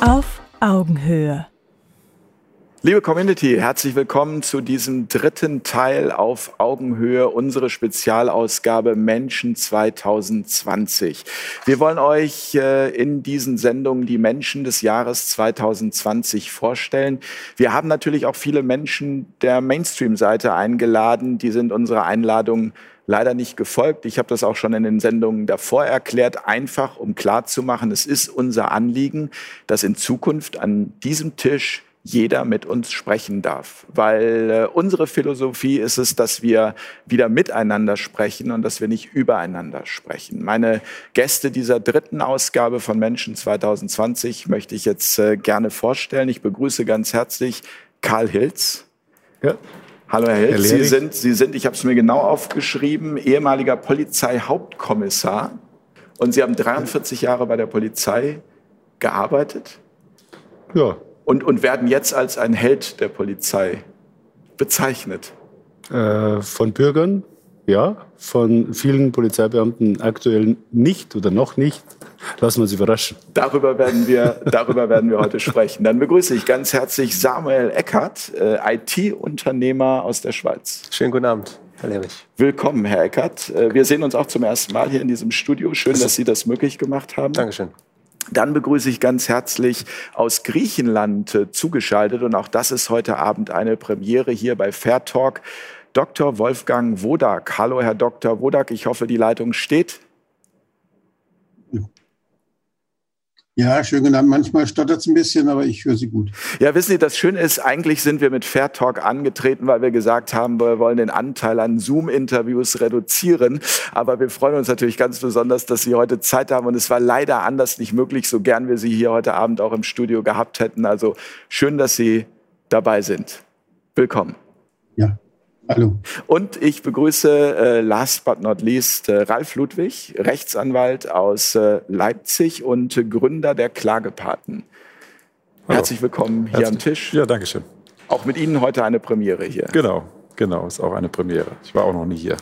Auf Augenhöhe. Liebe Community, herzlich willkommen zu diesem dritten Teil auf Augenhöhe, unsere Spezialausgabe Menschen 2020. Wir wollen euch äh, in diesen Sendungen die Menschen des Jahres 2020 vorstellen. Wir haben natürlich auch viele Menschen der Mainstream-Seite eingeladen. Die sind unserer Einladung leider nicht gefolgt. Ich habe das auch schon in den Sendungen davor erklärt, einfach um klarzumachen, es ist unser Anliegen, dass in Zukunft an diesem Tisch jeder mit uns sprechen darf. Weil äh, unsere Philosophie ist es, dass wir wieder miteinander sprechen und dass wir nicht übereinander sprechen. Meine Gäste dieser dritten Ausgabe von Menschen 2020 möchte ich jetzt äh, gerne vorstellen. Ich begrüße ganz herzlich Karl Hilz. Ja. Hallo Herr Hilz, Sie sind, Sie sind, ich habe es mir genau aufgeschrieben, ehemaliger Polizeihauptkommissar und Sie haben 43 Jahre bei der Polizei gearbeitet. Ja, und, und werden jetzt als ein Held der Polizei bezeichnet. Äh, von Bürgern, ja, von vielen Polizeibeamten aktuell nicht oder noch nicht. Lassen wir uns überraschen. Darüber werden wir, darüber werden wir heute sprechen. Dann begrüße ich ganz herzlich Samuel Eckert, äh, IT-Unternehmer aus der Schweiz. Schönen guten Abend. Willkommen, Herr Eckert. Äh, wir sehen uns auch zum ersten Mal hier in diesem Studio. Schön, dass Sie das möglich gemacht haben. Dankeschön. Dann begrüße ich ganz herzlich aus Griechenland äh, zugeschaltet und auch das ist heute Abend eine Premiere hier bei Fair Talk. Dr. Wolfgang Wodak. Hallo, Herr Dr. Wodak. Ich hoffe, die Leitung steht. Ja, schön genannt. Manchmal stottert es ein bisschen, aber ich höre Sie gut. Ja, wissen Sie, das Schöne ist, eigentlich sind wir mit Fair Talk angetreten, weil wir gesagt haben, wir wollen den Anteil an Zoom-Interviews reduzieren. Aber wir freuen uns natürlich ganz besonders, dass Sie heute Zeit haben. Und es war leider anders nicht möglich, so gern wir Sie hier heute Abend auch im Studio gehabt hätten. Also schön, dass Sie dabei sind. Willkommen. Ja, Hallo. Und ich begrüße äh, last but not least äh, Ralf Ludwig, Rechtsanwalt aus äh, Leipzig und Gründer der Klagepaten. Hallo. Herzlich willkommen hier Herzlich. am Tisch. Ja, danke schön. Auch mit Ihnen heute eine Premiere hier. Genau, genau, ist auch eine Premiere. Ich war auch noch nie hier.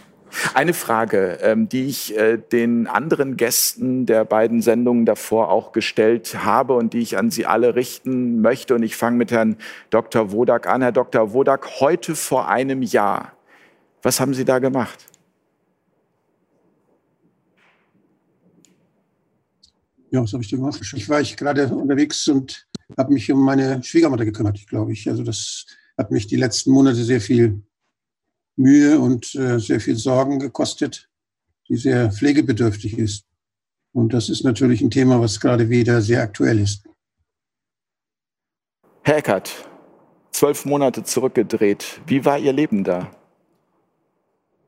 Eine Frage, ähm, die ich äh, den anderen Gästen der beiden Sendungen davor auch gestellt habe und die ich an Sie alle richten möchte. Und ich fange mit Herrn Dr. Wodak an. Herr Dr. Wodak, heute vor einem Jahr, was haben Sie da gemacht? Ja, was habe ich da gemacht? Ich war ich gerade unterwegs und habe mich um meine Schwiegermutter gekümmert, glaube ich. Also das hat mich die letzten Monate sehr viel Mühe und äh, sehr viel Sorgen gekostet, die sehr pflegebedürftig ist. Und das ist natürlich ein Thema, was gerade wieder sehr aktuell ist. Herr Eckert, zwölf Monate zurückgedreht. Wie war Ihr Leben da?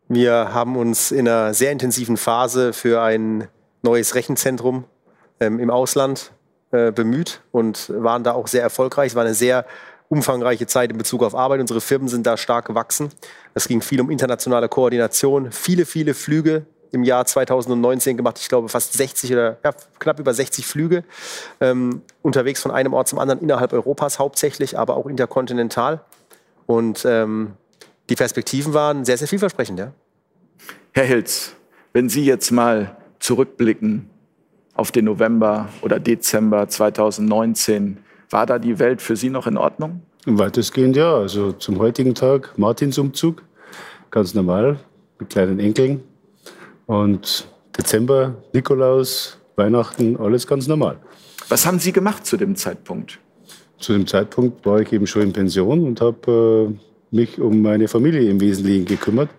Wir haben uns in einer sehr intensiven Phase für ein neues Rechenzentrum ähm, im Ausland äh, bemüht und waren da auch sehr erfolgreich. Es war eine sehr umfangreiche Zeit in Bezug auf Arbeit. Unsere Firmen sind da stark gewachsen. Es ging viel um internationale Koordination, viele, viele Flüge im Jahr 2019 gemacht. Ich glaube fast 60 oder ja, knapp über 60 Flüge ähm, unterwegs von einem Ort zum anderen innerhalb Europas hauptsächlich, aber auch interkontinental. Und ähm, die Perspektiven waren sehr, sehr vielversprechend. Ja? Herr Hilz, wenn Sie jetzt mal zurückblicken auf den November oder Dezember 2019, war da die Welt für Sie noch in Ordnung? Weitestgehend ja. Also zum heutigen Tag Martinsumzug, ganz normal, mit kleinen Enkeln. Und Dezember, Nikolaus, Weihnachten, alles ganz normal. Was haben Sie gemacht zu dem Zeitpunkt? Zu dem Zeitpunkt war ich eben schon in Pension und habe äh, mich um meine Familie im Wesentlichen gekümmert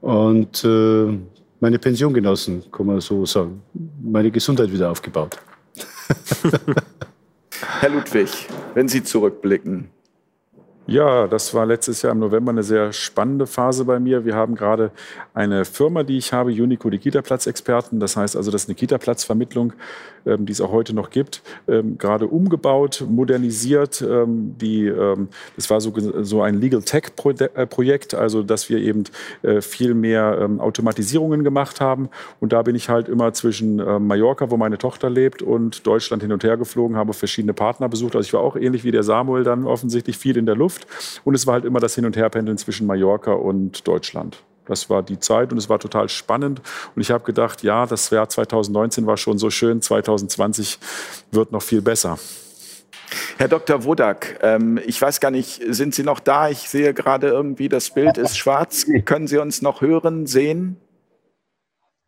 und äh, meine Pension genossen, kann man so sagen. Meine Gesundheit wieder aufgebaut. Herr Ludwig, wenn Sie zurückblicken, ja, das war letztes Jahr im November eine sehr spannende Phase bei mir. Wir haben gerade eine Firma, die ich habe, Unico, die Kita-Platz-Experten. Das heißt also, das ist eine Kita-Platzvermittlung, ähm, die es auch heute noch gibt, ähm, gerade umgebaut, modernisiert. Ähm, die, ähm, das war so, so ein Legal Tech-Projekt, also dass wir eben äh, viel mehr ähm, Automatisierungen gemacht haben. Und da bin ich halt immer zwischen äh, Mallorca, wo meine Tochter lebt, und Deutschland hin und her geflogen, habe verschiedene Partner besucht. Also ich war auch ähnlich wie der Samuel dann offensichtlich viel in der Luft. Luft. Und es war halt immer das Hin- und Herpendeln zwischen Mallorca und Deutschland. Das war die Zeit und es war total spannend. Und ich habe gedacht, ja, das Jahr 2019 war schon so schön, 2020 wird noch viel besser. Herr Dr. Wodak, ähm, ich weiß gar nicht, sind Sie noch da? Ich sehe gerade irgendwie, das Bild ist schwarz. Können Sie uns noch hören, sehen?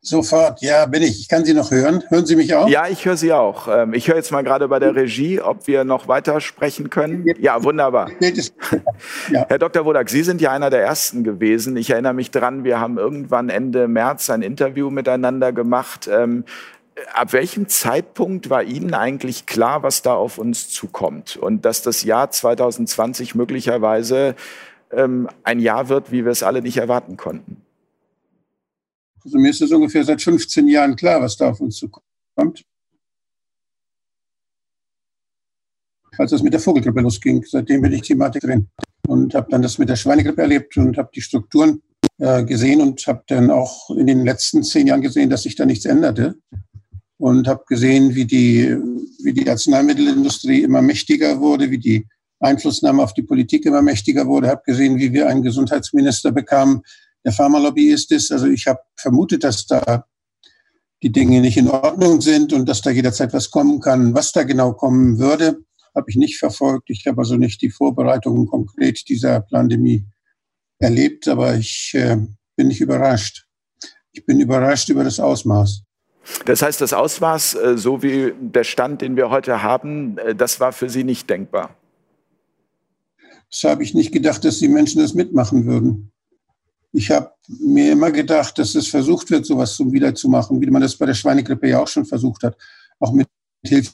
Sofort, ja, bin ich. Ich kann Sie noch hören. Hören Sie mich auch? Ja, ich höre Sie auch. Ähm, ich höre jetzt mal gerade bei der Regie, ob wir noch weiter sprechen können. Ja, wunderbar. Ja. Herr Dr. Wodak, Sie sind ja einer der Ersten gewesen. Ich erinnere mich dran, wir haben irgendwann Ende März ein Interview miteinander gemacht. Ähm, ab welchem Zeitpunkt war Ihnen eigentlich klar, was da auf uns zukommt? Und dass das Jahr 2020 möglicherweise ähm, ein Jahr wird, wie wir es alle nicht erwarten konnten? Also mir ist es ungefähr seit 15 Jahren klar, was da auf uns zukommt. Als das mit der Vogelgrippe losging, seitdem bin ich Thematik drin. Und habe dann das mit der Schweinegrippe erlebt und habe die Strukturen äh, gesehen und habe dann auch in den letzten zehn Jahren gesehen, dass sich da nichts änderte. Und habe gesehen, wie die, wie die Arzneimittelindustrie immer mächtiger wurde, wie die Einflussnahme auf die Politik immer mächtiger wurde, habe gesehen, wie wir einen Gesundheitsminister bekamen, der Pharmalobbyist ist. Also ich habe vermutet, dass da die Dinge nicht in Ordnung sind und dass da jederzeit was kommen kann. Was da genau kommen würde, habe ich nicht verfolgt. Ich habe also nicht die Vorbereitungen konkret dieser Pandemie erlebt, aber ich äh, bin nicht überrascht. Ich bin überrascht über das Ausmaß. Das heißt, das Ausmaß, äh, so wie der Stand, den wir heute haben, äh, das war für Sie nicht denkbar. Das habe ich nicht gedacht, dass die Menschen das mitmachen würden. Ich habe mir immer gedacht, dass es versucht wird, sowas zum wiederzumachen, wie man das bei der Schweinegrippe ja auch schon versucht hat, auch mit Hilfe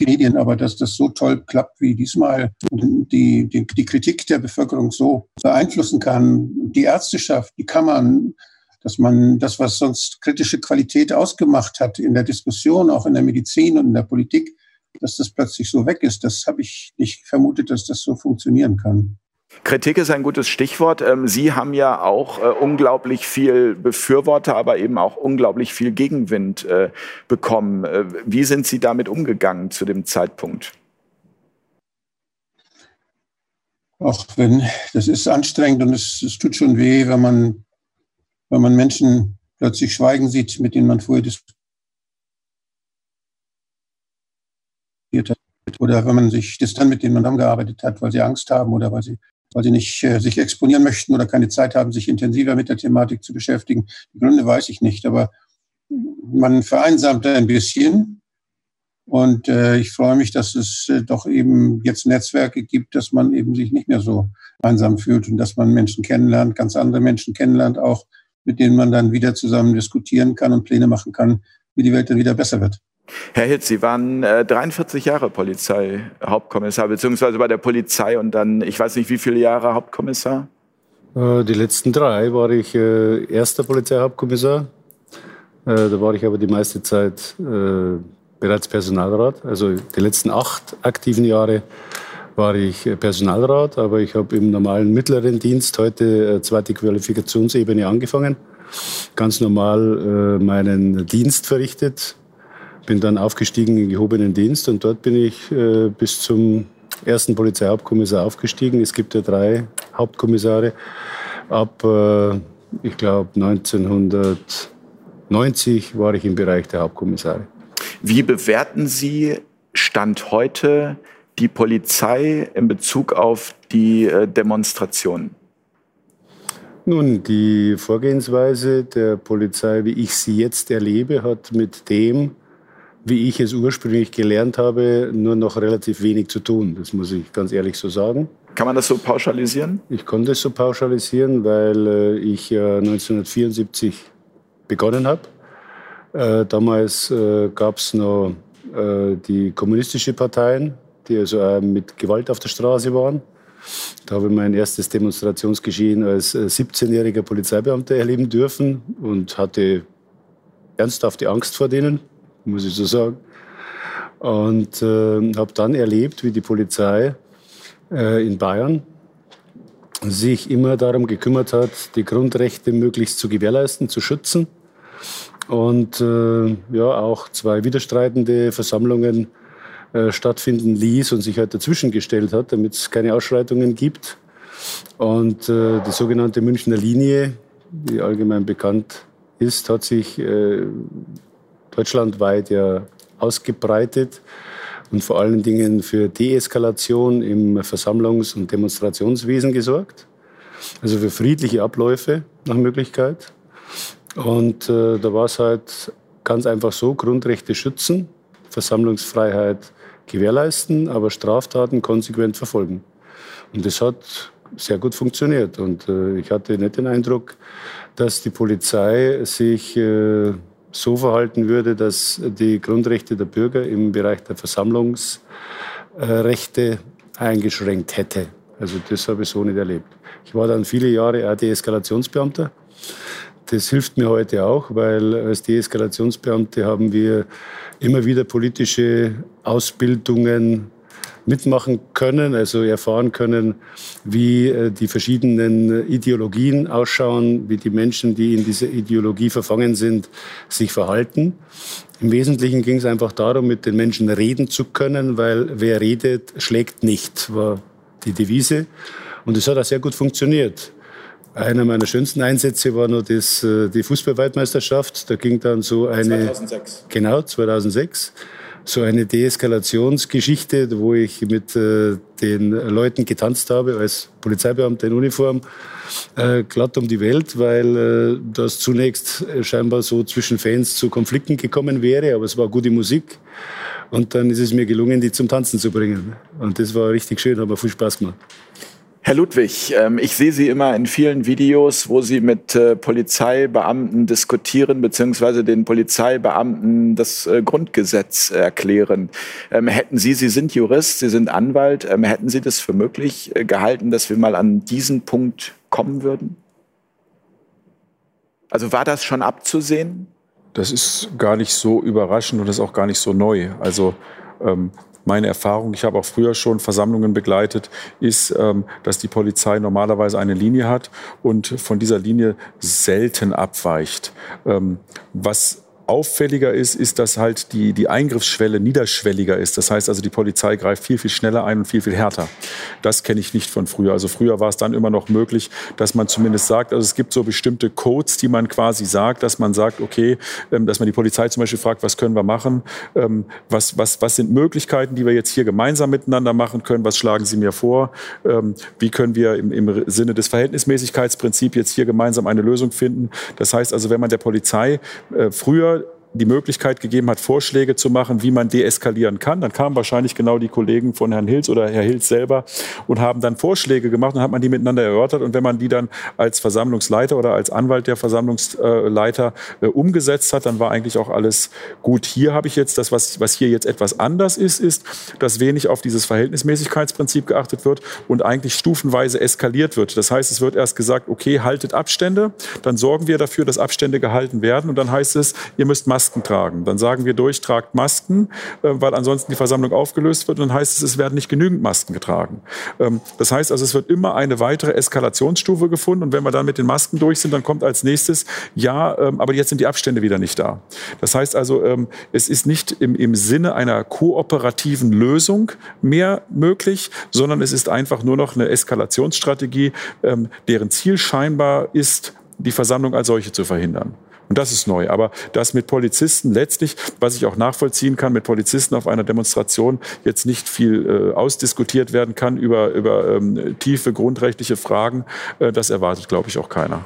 Medien, aber dass das so toll klappt wie diesmal die, die, die Kritik der Bevölkerung so beeinflussen kann, die Ärzteschaft, die Kammern, dass man das, was sonst kritische Qualität ausgemacht hat in der Diskussion, auch in der Medizin und in der Politik, dass das plötzlich so weg ist, das habe ich nicht vermutet, dass das so funktionieren kann. Kritik ist ein gutes Stichwort. Ähm, Sie haben ja auch äh, unglaublich viel Befürworter, aber eben auch unglaublich viel Gegenwind äh, bekommen. Äh, wie sind Sie damit umgegangen zu dem Zeitpunkt? Auch wenn, das ist anstrengend und es, es tut schon weh, wenn man, wenn man Menschen plötzlich schweigen sieht, mit denen man vorher diskutiert hat. Oder wenn man sich das dann mit denen man dann gearbeitet hat, weil sie Angst haben oder weil sie weil sie nicht äh, sich exponieren möchten oder keine Zeit haben, sich intensiver mit der Thematik zu beschäftigen. Die Gründe weiß ich nicht, aber man vereinsamt ein bisschen. Und äh, ich freue mich, dass es äh, doch eben jetzt Netzwerke gibt, dass man eben sich nicht mehr so einsam fühlt und dass man Menschen kennenlernt, ganz andere Menschen kennenlernt, auch mit denen man dann wieder zusammen diskutieren kann und Pläne machen kann, wie die Welt dann wieder besser wird. Herr Hitz, Sie waren äh, 43 Jahre Polizeihauptkommissar, beziehungsweise bei der Polizei und dann, ich weiß nicht, wie viele Jahre Hauptkommissar? Äh, die letzten drei war ich äh, erster Polizeihauptkommissar. Äh, da war ich aber die meiste Zeit äh, bereits Personalrat. Also die letzten acht aktiven Jahre war ich Personalrat, aber ich habe im normalen mittleren Dienst heute zweite Qualifikationsebene angefangen. Ganz normal meinen Dienst verrichtet, bin dann aufgestiegen in gehobenen Dienst und dort bin ich äh, bis zum ersten Polizeihauptkommissar aufgestiegen. Es gibt ja drei Hauptkommissare. Ab, äh, ich glaube, 1990 war ich im Bereich der Hauptkommissare. Wie bewerten Sie Stand heute die Polizei in Bezug auf die äh, Demonstrationen? Nun, die Vorgehensweise der Polizei, wie ich sie jetzt erlebe, hat mit dem, wie ich es ursprünglich gelernt habe, nur noch relativ wenig zu tun. Das muss ich ganz ehrlich so sagen. Kann man das so pauschalisieren? Ich konnte es so pauschalisieren, weil äh, ich äh, 1974 begonnen habe. Äh, damals äh, gab es noch äh, die kommunistische Parteien, die also mit Gewalt auf der Straße waren. Da habe ich mein erstes Demonstrationsgeschehen als 17-jähriger äh, Polizeibeamter erleben dürfen und hatte ernsthafte Angst vor denen muss ich so sagen. Und äh, habe dann erlebt, wie die Polizei äh, in Bayern sich immer darum gekümmert hat, die Grundrechte möglichst zu gewährleisten, zu schützen. Und äh, ja, auch zwei widerstreitende Versammlungen äh, stattfinden ließ und sich halt dazwischen gestellt hat, damit es keine Ausschreitungen gibt. Und äh, die sogenannte Münchner Linie, die allgemein bekannt ist, hat sich äh, deutschlandweit ja ausgebreitet und vor allen Dingen für Deeskalation im Versammlungs- und Demonstrationswesen gesorgt. Also für friedliche Abläufe nach Möglichkeit. Und äh, da war es halt ganz einfach so, Grundrechte schützen, Versammlungsfreiheit gewährleisten, aber Straftaten konsequent verfolgen. Und das hat sehr gut funktioniert. Und äh, ich hatte nicht den Eindruck, dass die Polizei sich äh, so verhalten würde, dass die Grundrechte der Bürger im Bereich der Versammlungsrechte eingeschränkt hätte. Also das habe ich so nicht erlebt. Ich war dann viele Jahre auch Deeskalationsbeamter. Das hilft mir heute auch, weil als Deeskalationsbeamte haben wir immer wieder politische Ausbildungen mitmachen können, also erfahren können, wie äh, die verschiedenen Ideologien ausschauen, wie die Menschen, die in dieser Ideologie verfangen sind, sich verhalten. Im Wesentlichen ging es einfach darum, mit den Menschen reden zu können, weil wer redet, schlägt nicht, war die Devise. Und es hat auch sehr gut funktioniert. Einer meiner schönsten Einsätze war noch das, äh, die Fußballweltmeisterschaft. Da ging dann so eine. 2006. Genau, 2006 so eine Deeskalationsgeschichte, wo ich mit äh, den Leuten getanzt habe als Polizeibeamter in Uniform, äh, glatt um die Welt, weil äh, das zunächst scheinbar so zwischen Fans zu Konflikten gekommen wäre, aber es war gute Musik. Und dann ist es mir gelungen, die zum Tanzen zu bringen. Und das war richtig schön, hat mir viel Spaß gemacht. Herr Ludwig, ähm, ich sehe Sie immer in vielen Videos, wo Sie mit äh, Polizeibeamten diskutieren, beziehungsweise den Polizeibeamten das äh, Grundgesetz erklären. Ähm, hätten Sie, Sie sind Jurist, Sie sind Anwalt, ähm, hätten Sie das für möglich äh, gehalten, dass wir mal an diesen Punkt kommen würden? Also war das schon abzusehen? Das ist gar nicht so überraschend und ist auch gar nicht so neu. Also ähm, meine Erfahrung, ich habe auch früher schon Versammlungen begleitet, ist, ähm, dass die Polizei normalerweise eine Linie hat und von dieser Linie selten abweicht. Ähm, was auffälliger ist, ist, dass halt die, die Eingriffsschwelle niederschwelliger ist. Das heißt also, die Polizei greift viel, viel schneller ein und viel, viel härter. Das kenne ich nicht von früher. Also früher war es dann immer noch möglich, dass man zumindest sagt, also es gibt so bestimmte Codes, die man quasi sagt, dass man sagt, okay, ähm, dass man die Polizei zum Beispiel fragt, was können wir machen? Ähm, was, was, was sind Möglichkeiten, die wir jetzt hier gemeinsam miteinander machen können? Was schlagen Sie mir vor? Ähm, wie können wir im, im Sinne des Verhältnismäßigkeitsprinzips jetzt hier gemeinsam eine Lösung finden? Das heißt also, wenn man der Polizei äh, früher die Möglichkeit gegeben hat, Vorschläge zu machen, wie man deeskalieren kann. Dann kamen wahrscheinlich genau die Kollegen von Herrn Hilz oder Herr Hilz selber und haben dann Vorschläge gemacht und hat man die miteinander erörtert. Und wenn man die dann als Versammlungsleiter oder als Anwalt der Versammlungsleiter äh, umgesetzt hat, dann war eigentlich auch alles gut. Hier habe ich jetzt das, was, was hier jetzt etwas anders ist, ist, dass wenig auf dieses Verhältnismäßigkeitsprinzip geachtet wird und eigentlich stufenweise eskaliert wird. Das heißt, es wird erst gesagt, okay, haltet Abstände, dann sorgen wir dafür, dass Abstände gehalten werden und dann heißt es, ihr müsst Masken Masken tragen. Dann sagen wir durch, tragt Masken, äh, weil ansonsten die Versammlung aufgelöst wird. Und dann heißt es, es werden nicht genügend Masken getragen. Ähm, das heißt also, es wird immer eine weitere Eskalationsstufe gefunden. Und wenn wir dann mit den Masken durch sind, dann kommt als nächstes, ja, ähm, aber jetzt sind die Abstände wieder nicht da. Das heißt also, ähm, es ist nicht im, im Sinne einer kooperativen Lösung mehr möglich, sondern es ist einfach nur noch eine Eskalationsstrategie, deren Ziel scheinbar ist, die Versammlung als solche zu verhindern. Und das ist neu. Aber dass mit Polizisten letztlich, was ich auch nachvollziehen kann, mit Polizisten auf einer Demonstration jetzt nicht viel äh, ausdiskutiert werden kann über, über ähm, tiefe grundrechtliche Fragen, äh, das erwartet, glaube ich, auch keiner.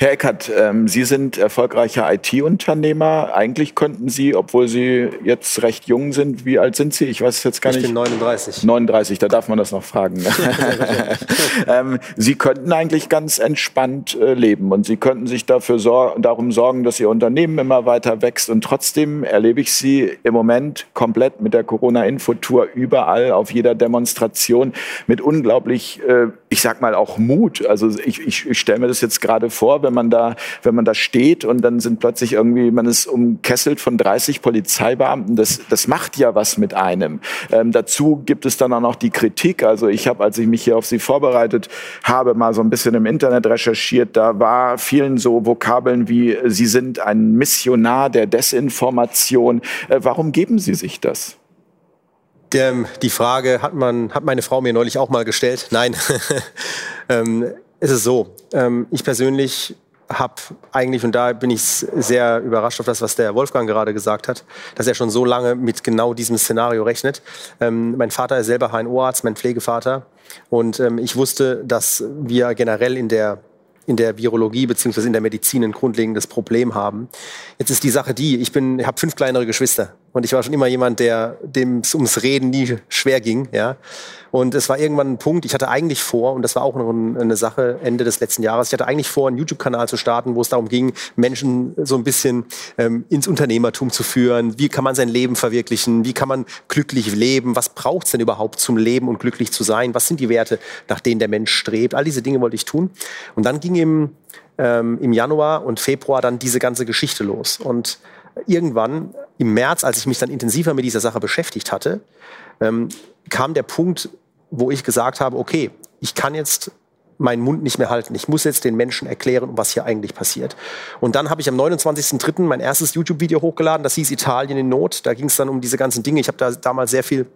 Herr Eckert, ähm, Sie sind erfolgreicher IT-Unternehmer. Eigentlich könnten Sie, obwohl Sie jetzt recht jung sind, wie alt sind Sie? Ich weiß jetzt gar ich nicht. Ich bin 39. 39, da darf man das noch fragen. ähm, Sie könnten eigentlich ganz entspannt äh, leben und Sie könnten sich dafür sor darum sorgen, dass Ihr Unternehmen immer weiter wächst. Und trotzdem erlebe ich Sie im Moment komplett mit der Corona-Infotour überall auf jeder Demonstration mit unglaublich, äh, ich sag mal auch Mut. Also ich, ich, ich stelle mir das jetzt gerade vor, wenn man da, wenn man da steht und dann sind plötzlich irgendwie, man ist umkesselt von 30 Polizeibeamten. Das, das macht ja was mit einem. Ähm, dazu gibt es dann auch noch die Kritik. Also ich habe, als ich mich hier auf Sie vorbereitet habe, mal so ein bisschen im Internet recherchiert. Da war vielen so Vokabeln wie Sie sind ein Missionar der Desinformation. Äh, warum geben Sie sich das? die Frage hat man, hat meine Frau mir neulich auch mal gestellt. Nein. ähm, es ist so, ähm, ich persönlich habe eigentlich, und da bin ich sehr überrascht auf das, was der Wolfgang gerade gesagt hat, dass er schon so lange mit genau diesem Szenario rechnet. Ähm, mein Vater ist selber HNO-Arzt, mein Pflegevater. Und ähm, ich wusste, dass wir generell in der in der Virologie beziehungsweise in der Medizin ein grundlegendes Problem haben. Jetzt ist die Sache die, ich bin, habe fünf kleinere Geschwister und ich war schon immer jemand, der dem ums Reden nie schwer ging, ja. Und es war irgendwann ein Punkt, ich hatte eigentlich vor, und das war auch noch eine Sache Ende des letzten Jahres, ich hatte eigentlich vor, einen YouTube-Kanal zu starten, wo es darum ging, Menschen so ein bisschen ähm, ins Unternehmertum zu führen. Wie kann man sein Leben verwirklichen? Wie kann man glücklich leben? Was braucht es denn überhaupt zum Leben und glücklich zu sein? Was sind die Werte, nach denen der Mensch strebt? All diese Dinge wollte ich tun. Und dann ging im, ähm, im Januar und Februar dann diese ganze Geschichte los. Und irgendwann im März, als ich mich dann intensiver mit dieser Sache beschäftigt hatte, ähm, kam der Punkt, wo ich gesagt habe, okay, ich kann jetzt meinen Mund nicht mehr halten. Ich muss jetzt den Menschen erklären, was hier eigentlich passiert. Und dann habe ich am 29.03. mein erstes YouTube-Video hochgeladen. Das hieß Italien in Not. Da ging es dann um diese ganzen Dinge. Ich habe da damals sehr viel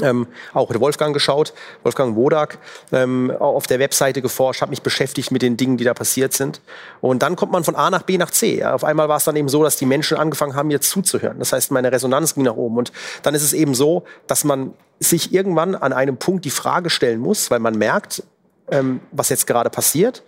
ähm, auch Wolfgang geschaut, Wolfgang Wodak, ähm, auf der Webseite geforscht, habe mich beschäftigt mit den Dingen, die da passiert sind. Und dann kommt man von A nach B nach C. Ja. Auf einmal war es dann eben so, dass die Menschen angefangen haben, mir zuzuhören. Das heißt, meine Resonanz ging nach oben. Und dann ist es eben so, dass man sich irgendwann an einem Punkt die Frage stellen muss, weil man merkt, ähm, was jetzt gerade passiert.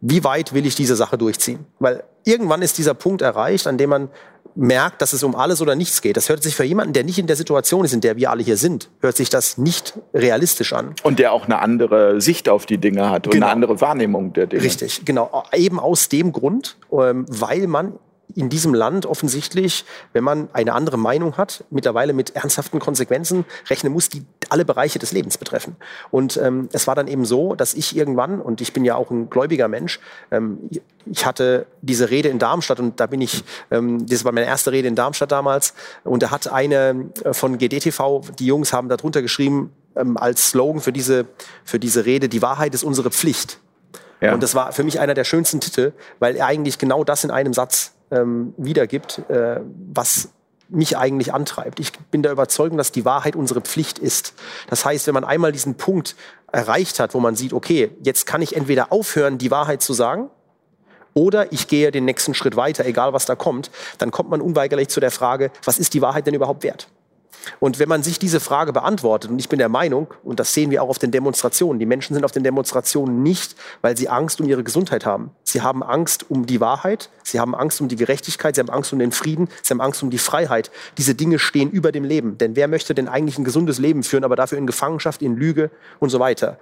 Wie weit will ich diese Sache durchziehen? Weil irgendwann ist dieser Punkt erreicht, an dem man merkt, dass es um alles oder nichts geht. Das hört sich für jemanden, der nicht in der Situation ist, in der wir alle hier sind, hört sich das nicht realistisch an. Und der auch eine andere Sicht auf die Dinge hat und genau. eine andere Wahrnehmung der Dinge. Richtig, genau. Eben aus dem Grund, ähm, weil man in diesem Land offensichtlich, wenn man eine andere Meinung hat, mittlerweile mit ernsthaften Konsequenzen rechnen muss, die alle Bereiche des Lebens betreffen. Und ähm, es war dann eben so, dass ich irgendwann, und ich bin ja auch ein gläubiger Mensch, ähm, ich hatte diese Rede in Darmstadt und da bin ich, ähm, das war meine erste Rede in Darmstadt damals, und da hat eine äh, von GDTV, die Jungs haben darunter geschrieben, ähm, als Slogan für diese, für diese Rede, die Wahrheit ist unsere Pflicht. Ja. Und das war für mich einer der schönsten Titel, weil er eigentlich genau das in einem Satz ähm, wiedergibt, äh, was mich eigentlich antreibt. Ich bin der Überzeugung, dass die Wahrheit unsere Pflicht ist. Das heißt, wenn man einmal diesen Punkt erreicht hat, wo man sieht, okay, jetzt kann ich entweder aufhören, die Wahrheit zu sagen, oder ich gehe den nächsten Schritt weiter, egal was da kommt, dann kommt man unweigerlich zu der Frage, was ist die Wahrheit denn überhaupt wert? Und wenn man sich diese Frage beantwortet, und ich bin der Meinung, und das sehen wir auch auf den Demonstrationen, die Menschen sind auf den Demonstrationen nicht, weil sie Angst um ihre Gesundheit haben. Sie haben Angst um die Wahrheit, sie haben Angst um die Gerechtigkeit, sie haben Angst um den Frieden, sie haben Angst um die Freiheit. Diese Dinge stehen über dem Leben. Denn wer möchte denn eigentlich ein gesundes Leben führen, aber dafür in Gefangenschaft, in Lüge und so weiter?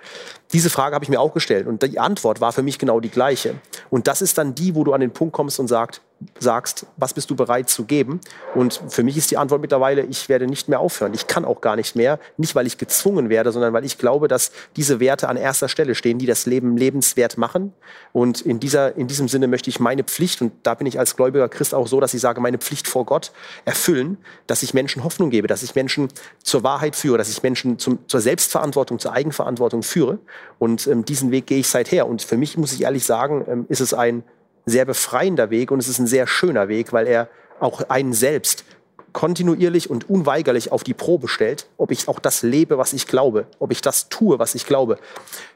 Diese Frage habe ich mir auch gestellt und die Antwort war für mich genau die gleiche. Und das ist dann die, wo du an den Punkt kommst und sagst, sagst, was bist du bereit zu geben? Und für mich ist die Antwort mittlerweile, ich werde nicht mehr aufhören. Ich kann auch gar nicht mehr. Nicht, weil ich gezwungen werde, sondern weil ich glaube, dass diese Werte an erster Stelle stehen, die das Leben lebenswert machen. Und in, dieser, in diesem Sinne möchte ich meine Pflicht, und da bin ich als gläubiger Christ auch so, dass ich sage, meine Pflicht vor Gott erfüllen, dass ich Menschen Hoffnung gebe, dass ich Menschen zur Wahrheit führe, dass ich Menschen zum, zur Selbstverantwortung, zur Eigenverantwortung führe. Und ähm, diesen Weg gehe ich seither. Und für mich muss ich ehrlich sagen, ähm, ist es ein sehr befreiender Weg und es ist ein sehr schöner Weg, weil er auch einen selbst kontinuierlich und unweigerlich auf die Probe stellt, ob ich auch das lebe, was ich glaube, ob ich das tue, was ich glaube.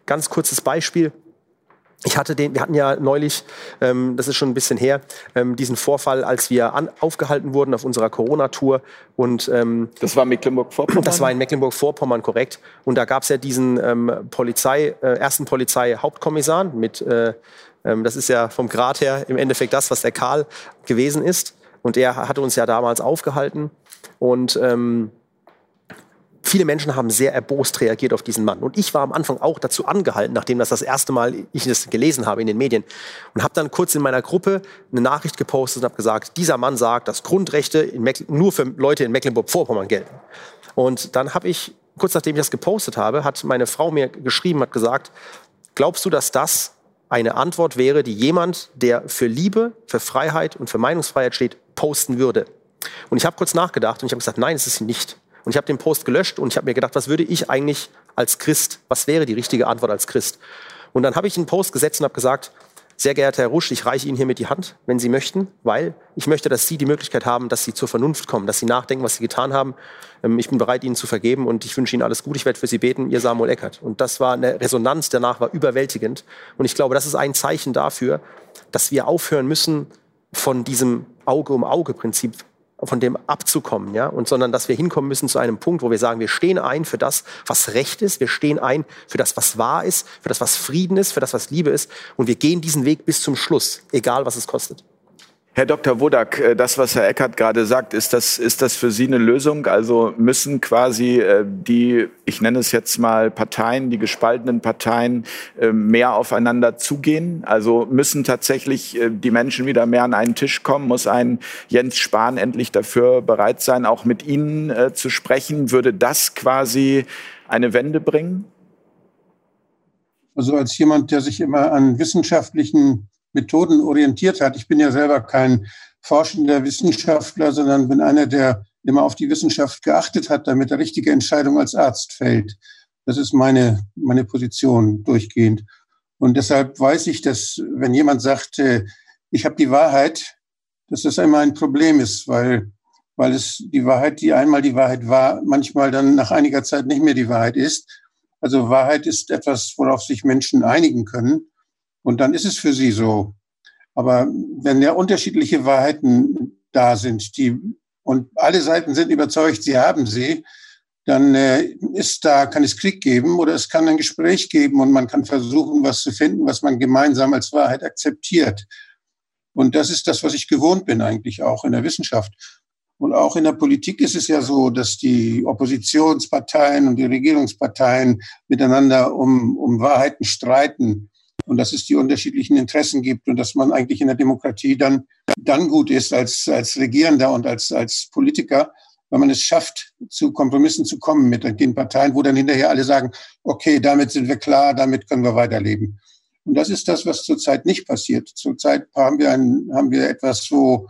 Ganz kurzes Beispiel. Ich hatte den, wir hatten ja neulich, ähm, das ist schon ein bisschen her, ähm, diesen Vorfall, als wir an, aufgehalten wurden auf unserer Corona-Tour. Und ähm, das war Mecklenburg-Vorpommern. Das war in Mecklenburg-Vorpommern korrekt. Und da gab es ja diesen ähm, Polizei, äh, ersten Polizeihauptkommissar mit äh, das ist ja vom Grad her im Endeffekt das, was der Karl gewesen ist. Und er hatte uns ja damals aufgehalten. Und ähm, viele Menschen haben sehr erbost reagiert auf diesen Mann. Und ich war am Anfang auch dazu angehalten, nachdem das das erste Mal ich das gelesen habe in den Medien. Und habe dann kurz in meiner Gruppe eine Nachricht gepostet und habe gesagt, dieser Mann sagt, dass Grundrechte nur für Leute in Mecklenburg-Vorpommern gelten. Und dann habe ich, kurz nachdem ich das gepostet habe, hat meine Frau mir geschrieben, hat gesagt, glaubst du, dass das eine Antwort wäre, die jemand, der für Liebe, für Freiheit und für Meinungsfreiheit steht, posten würde. Und ich habe kurz nachgedacht und ich habe gesagt, nein, es ist sie nicht. Und ich habe den Post gelöscht und ich habe mir gedacht, was würde ich eigentlich als Christ, was wäre die richtige Antwort als Christ? Und dann habe ich einen Post gesetzt und habe gesagt, sehr geehrter Herr Rusch, ich reiche Ihnen hiermit die Hand, wenn Sie möchten, weil ich möchte, dass Sie die Möglichkeit haben, dass Sie zur Vernunft kommen, dass Sie nachdenken, was Sie getan haben. Ähm, ich bin bereit, Ihnen zu vergeben und ich wünsche Ihnen alles gut. Ich werde für Sie beten, Ihr Samuel Eckert. Und das war eine Resonanz danach, war überwältigend. Und ich glaube, das ist ein Zeichen dafür, dass wir aufhören müssen, von diesem Auge-um-Auge-Prinzip von dem abzukommen, ja, und sondern dass wir hinkommen müssen zu einem Punkt, wo wir sagen, wir stehen ein für das, was Recht ist, wir stehen ein für das, was wahr ist, für das, was Frieden ist, für das, was Liebe ist, und wir gehen diesen Weg bis zum Schluss, egal was es kostet. Herr Dr. Wodak, äh, das, was Herr Eckert gerade sagt, ist das, ist das für Sie eine Lösung? Also müssen quasi äh, die, ich nenne es jetzt mal Parteien, die gespaltenen Parteien, äh, mehr aufeinander zugehen? Also müssen tatsächlich die Menschen wieder mehr an einen Tisch kommen? Muss ein Jens Spahn endlich dafür bereit sein, auch mit Ihnen zu sprechen? Würde das quasi eine Wende bringen? Also als jemand, der sich immer an wissenschaftlichen Methoden orientiert hat. Ich bin ja selber kein forschender Wissenschaftler, sondern bin einer, der immer auf die Wissenschaft geachtet hat, damit eine richtige Entscheidung als Arzt fällt. Das ist meine, meine Position durchgehend. Und deshalb weiß ich, dass wenn jemand sagt, äh, ich habe die Wahrheit, dass das einmal ein Problem ist, weil, weil es die Wahrheit, die einmal die Wahrheit war, manchmal dann nach einiger Zeit nicht mehr die Wahrheit ist. Also Wahrheit ist etwas, worauf sich Menschen einigen können. Und dann ist es für sie so. Aber wenn ja unterschiedliche Wahrheiten da sind, die, und alle Seiten sind überzeugt, sie haben sie, dann äh, ist da, kann es Krieg geben oder es kann ein Gespräch geben und man kann versuchen, was zu finden, was man gemeinsam als Wahrheit akzeptiert. Und das ist das, was ich gewohnt bin eigentlich auch in der Wissenschaft. Und auch in der Politik ist es ja so, dass die Oppositionsparteien und die Regierungsparteien miteinander um, um Wahrheiten streiten und dass es die unterschiedlichen Interessen gibt und dass man eigentlich in der Demokratie dann, dann gut ist als, als Regierender und als, als Politiker, wenn man es schafft, zu Kompromissen zu kommen mit den Parteien, wo dann hinterher alle sagen, okay, damit sind wir klar, damit können wir weiterleben. Und das ist das, was zurzeit nicht passiert. Zurzeit haben wir, ein, haben wir etwas, wo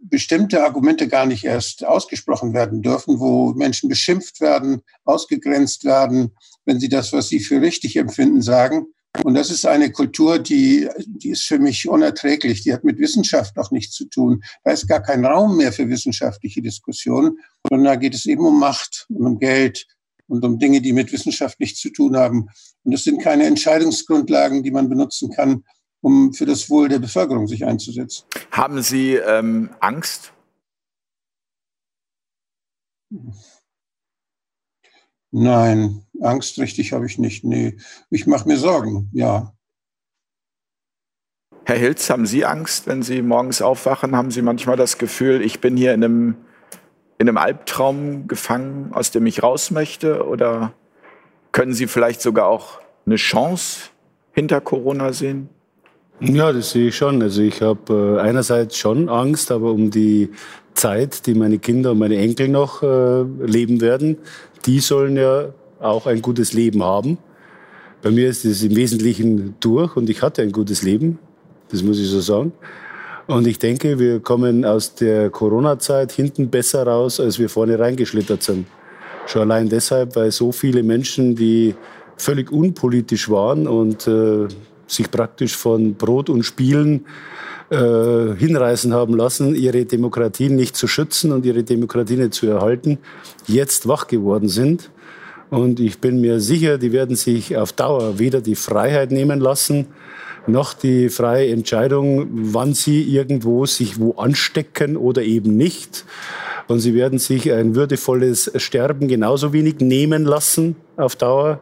bestimmte Argumente gar nicht erst ausgesprochen werden dürfen, wo Menschen beschimpft werden, ausgegrenzt werden, wenn sie das, was sie für richtig empfinden, sagen. Und das ist eine Kultur, die, die ist für mich unerträglich. Die hat mit Wissenschaft auch nichts zu tun. Da ist gar kein Raum mehr für wissenschaftliche Diskussionen, sondern da geht es eben um Macht und um Geld und um Dinge, die mit Wissenschaft nichts zu tun haben. Und es sind keine Entscheidungsgrundlagen, die man benutzen kann, um für das Wohl der Bevölkerung sich einzusetzen. Haben Sie ähm, Angst? Nein, Angst richtig habe ich nicht. Nee, ich mache mir Sorgen, ja. Herr Hilz, haben Sie Angst, wenn Sie morgens aufwachen? Haben Sie manchmal das Gefühl, ich bin hier in einem, in einem Albtraum gefangen, aus dem ich raus möchte? Oder können Sie vielleicht sogar auch eine Chance hinter Corona sehen? Ja, das sehe ich schon. Also ich habe äh, einerseits schon Angst, aber um die Zeit, die meine Kinder und meine Enkel noch äh, leben werden, die sollen ja auch ein gutes Leben haben. Bei mir ist es im Wesentlichen durch und ich hatte ein gutes Leben, das muss ich so sagen. Und ich denke, wir kommen aus der Corona-Zeit hinten besser raus, als wir vorne reingeschlittert sind. Schon allein deshalb, weil so viele Menschen, die völlig unpolitisch waren und äh, sich praktisch von Brot und Spielen äh, hinreißen haben lassen, ihre Demokratie nicht zu schützen und ihre Demokratie nicht zu erhalten, jetzt wach geworden sind. Und ich bin mir sicher, die werden sich auf Dauer weder die Freiheit nehmen lassen, noch die freie Entscheidung, wann sie irgendwo sich wo anstecken oder eben nicht. Und sie werden sich ein würdevolles Sterben genauso wenig nehmen lassen auf Dauer,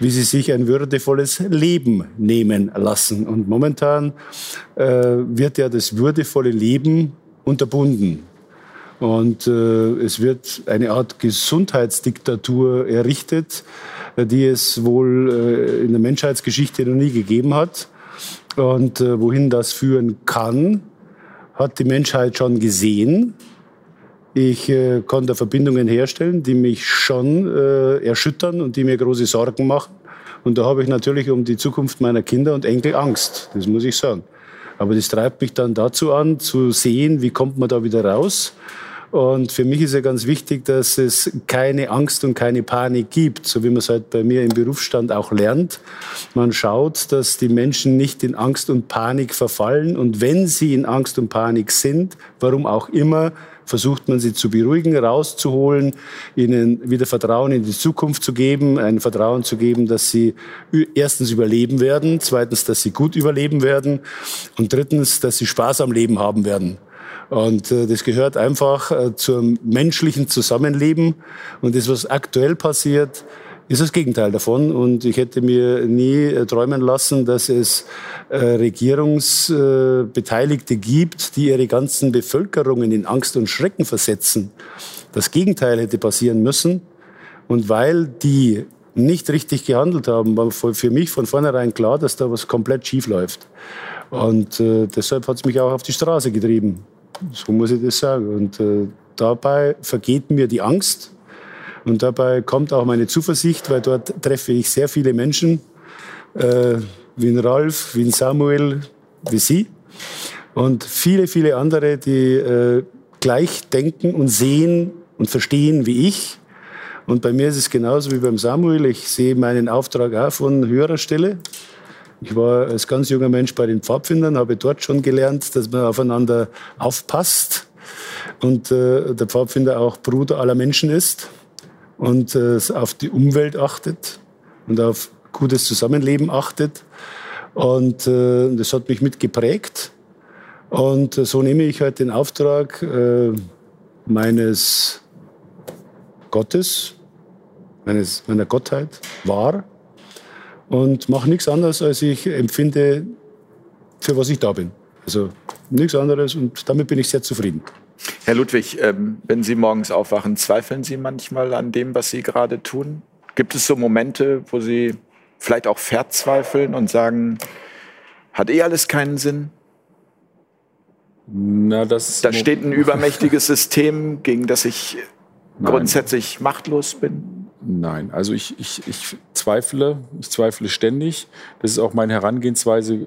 wie sie sich ein würdevolles Leben nehmen lassen. Und momentan äh, wird ja das würdevolle Leben unterbunden. Und äh, es wird eine Art Gesundheitsdiktatur errichtet, die es wohl äh, in der Menschheitsgeschichte noch nie gegeben hat. Und äh, wohin das führen kann, hat die Menschheit schon gesehen. Ich äh, konnte Verbindungen herstellen, die mich schon äh, erschüttern und die mir große Sorgen machen. Und da habe ich natürlich um die Zukunft meiner Kinder und Enkel Angst, das muss ich sagen. Aber das treibt mich dann dazu an, zu sehen, wie kommt man da wieder raus. Und für mich ist ja ganz wichtig, dass es keine Angst und keine Panik gibt, so wie man es halt bei mir im Berufsstand auch lernt. Man schaut, dass die Menschen nicht in Angst und Panik verfallen. Und wenn sie in Angst und Panik sind, warum auch immer, versucht man sie zu beruhigen, rauszuholen, ihnen wieder Vertrauen in die Zukunft zu geben, ein Vertrauen zu geben, dass sie erstens überleben werden, zweitens, dass sie gut überleben werden und drittens, dass sie Spaß am Leben haben werden. Und äh, das gehört einfach äh, zum menschlichen Zusammenleben. Und das, was aktuell passiert, ist das Gegenteil davon. Und ich hätte mir nie äh, träumen lassen, dass es äh, Regierungsbeteiligte gibt, die ihre ganzen Bevölkerungen in Angst und Schrecken versetzen. Das Gegenteil hätte passieren müssen. Und weil die nicht richtig gehandelt haben, war für mich von vornherein klar, dass da was komplett schief läuft. Und äh, deshalb hat es mich auch auf die Straße getrieben. So muss ich das sagen. Und äh, dabei vergeht mir die Angst, und dabei kommt auch meine Zuversicht, weil dort treffe ich sehr viele Menschen, äh, wie ein Ralf, wie ein Samuel, wie Sie. Und viele, viele andere, die äh, gleich denken und sehen und verstehen wie ich. Und bei mir ist es genauso wie beim Samuel. Ich sehe meinen Auftrag auch von höherer Stelle. Ich war als ganz junger Mensch bei den Pfadfindern, habe dort schon gelernt, dass man aufeinander aufpasst und äh, der Pfadfinder auch Bruder aller Menschen ist und äh, auf die Umwelt achtet und auf gutes Zusammenleben achtet. Und äh, das hat mich mitgeprägt. Und äh, so nehme ich halt den Auftrag äh, meines Gottes, meines, meiner Gottheit wahr und mache nichts anderes, als ich empfinde, für was ich da bin. Also nichts anderes und damit bin ich sehr zufrieden. Herr Ludwig, ähm, wenn Sie morgens aufwachen, zweifeln Sie manchmal an dem, was Sie gerade tun? Gibt es so Momente, wo Sie vielleicht auch verzweifeln und sagen, hat eh alles keinen Sinn? Na, das da steht ein übermächtiges System, gegen das ich Nein. grundsätzlich machtlos bin. Nein, also ich, ich, ich zweifle, ich zweifle ständig. Das ist auch meine Herangehensweise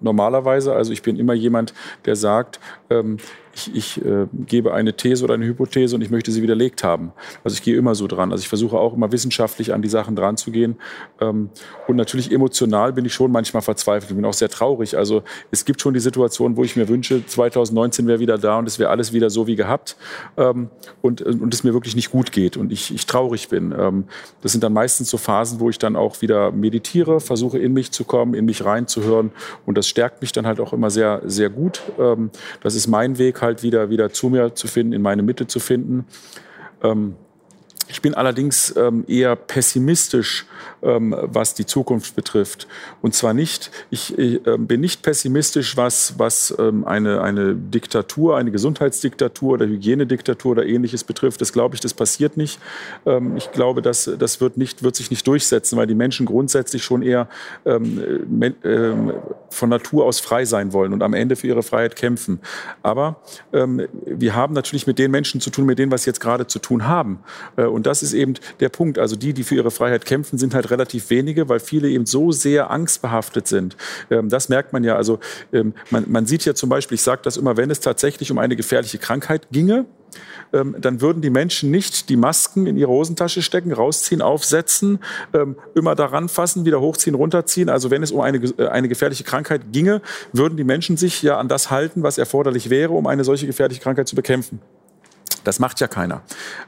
normalerweise. Also ich bin immer jemand, der sagt, ähm, ich, ich äh, gebe eine These oder eine Hypothese und ich möchte sie widerlegt haben. Also ich gehe immer so dran. Also ich versuche auch immer wissenschaftlich an die Sachen dran zu gehen. Ähm, und natürlich emotional bin ich schon manchmal verzweifelt. Ich bin auch sehr traurig. Also es gibt schon die Situation, wo ich mir wünsche, 2019 wäre wieder da und es wäre alles wieder so wie gehabt ähm, und, und es mir wirklich nicht gut geht und ich, ich traurig bin. Ähm, das sind dann meistens so Phasen, wo ich dann auch wieder meditiere, versuche in mich zu kommen, in mich reinzuhören und das stärkt mich dann halt auch immer sehr, sehr gut. Ähm, das ist mein Weg halt wieder, wieder zu mir zu finden, in meine Mitte zu finden. Ähm, ich bin allerdings ähm, eher pessimistisch, ähm, was die Zukunft betrifft. Und zwar nicht, ich, ich äh, bin nicht pessimistisch, was, was ähm, eine, eine Diktatur, eine Gesundheitsdiktatur oder Hygienediktatur oder ähnliches betrifft. Das glaube ich, das passiert nicht. Ähm, ich glaube, das, das wird, nicht, wird sich nicht durchsetzen, weil die Menschen grundsätzlich schon eher äh, von Natur aus frei sein wollen und am Ende für ihre Freiheit kämpfen. Aber ähm, wir haben natürlich mit den Menschen zu tun, mit denen wir es jetzt gerade zu tun haben. Äh, und das ist eben der Punkt. Also die, die für ihre Freiheit kämpfen, sind halt relativ wenige, weil viele eben so sehr angstbehaftet sind. Ähm, das merkt man ja. Also ähm, man, man sieht ja zum Beispiel, ich sage das immer, wenn es tatsächlich um eine gefährliche Krankheit ginge, ähm, dann würden die Menschen nicht die Masken in ihre Hosentasche stecken, rausziehen, aufsetzen, immer daran fassen, wieder hochziehen, runterziehen. Also wenn es um eine, äh, eine gefährliche Krankheit ginge, würden die Menschen sich ja an das halten, was erforderlich wäre, um eine solche gefährliche Krankheit zu bekämpfen. Das macht ja keiner.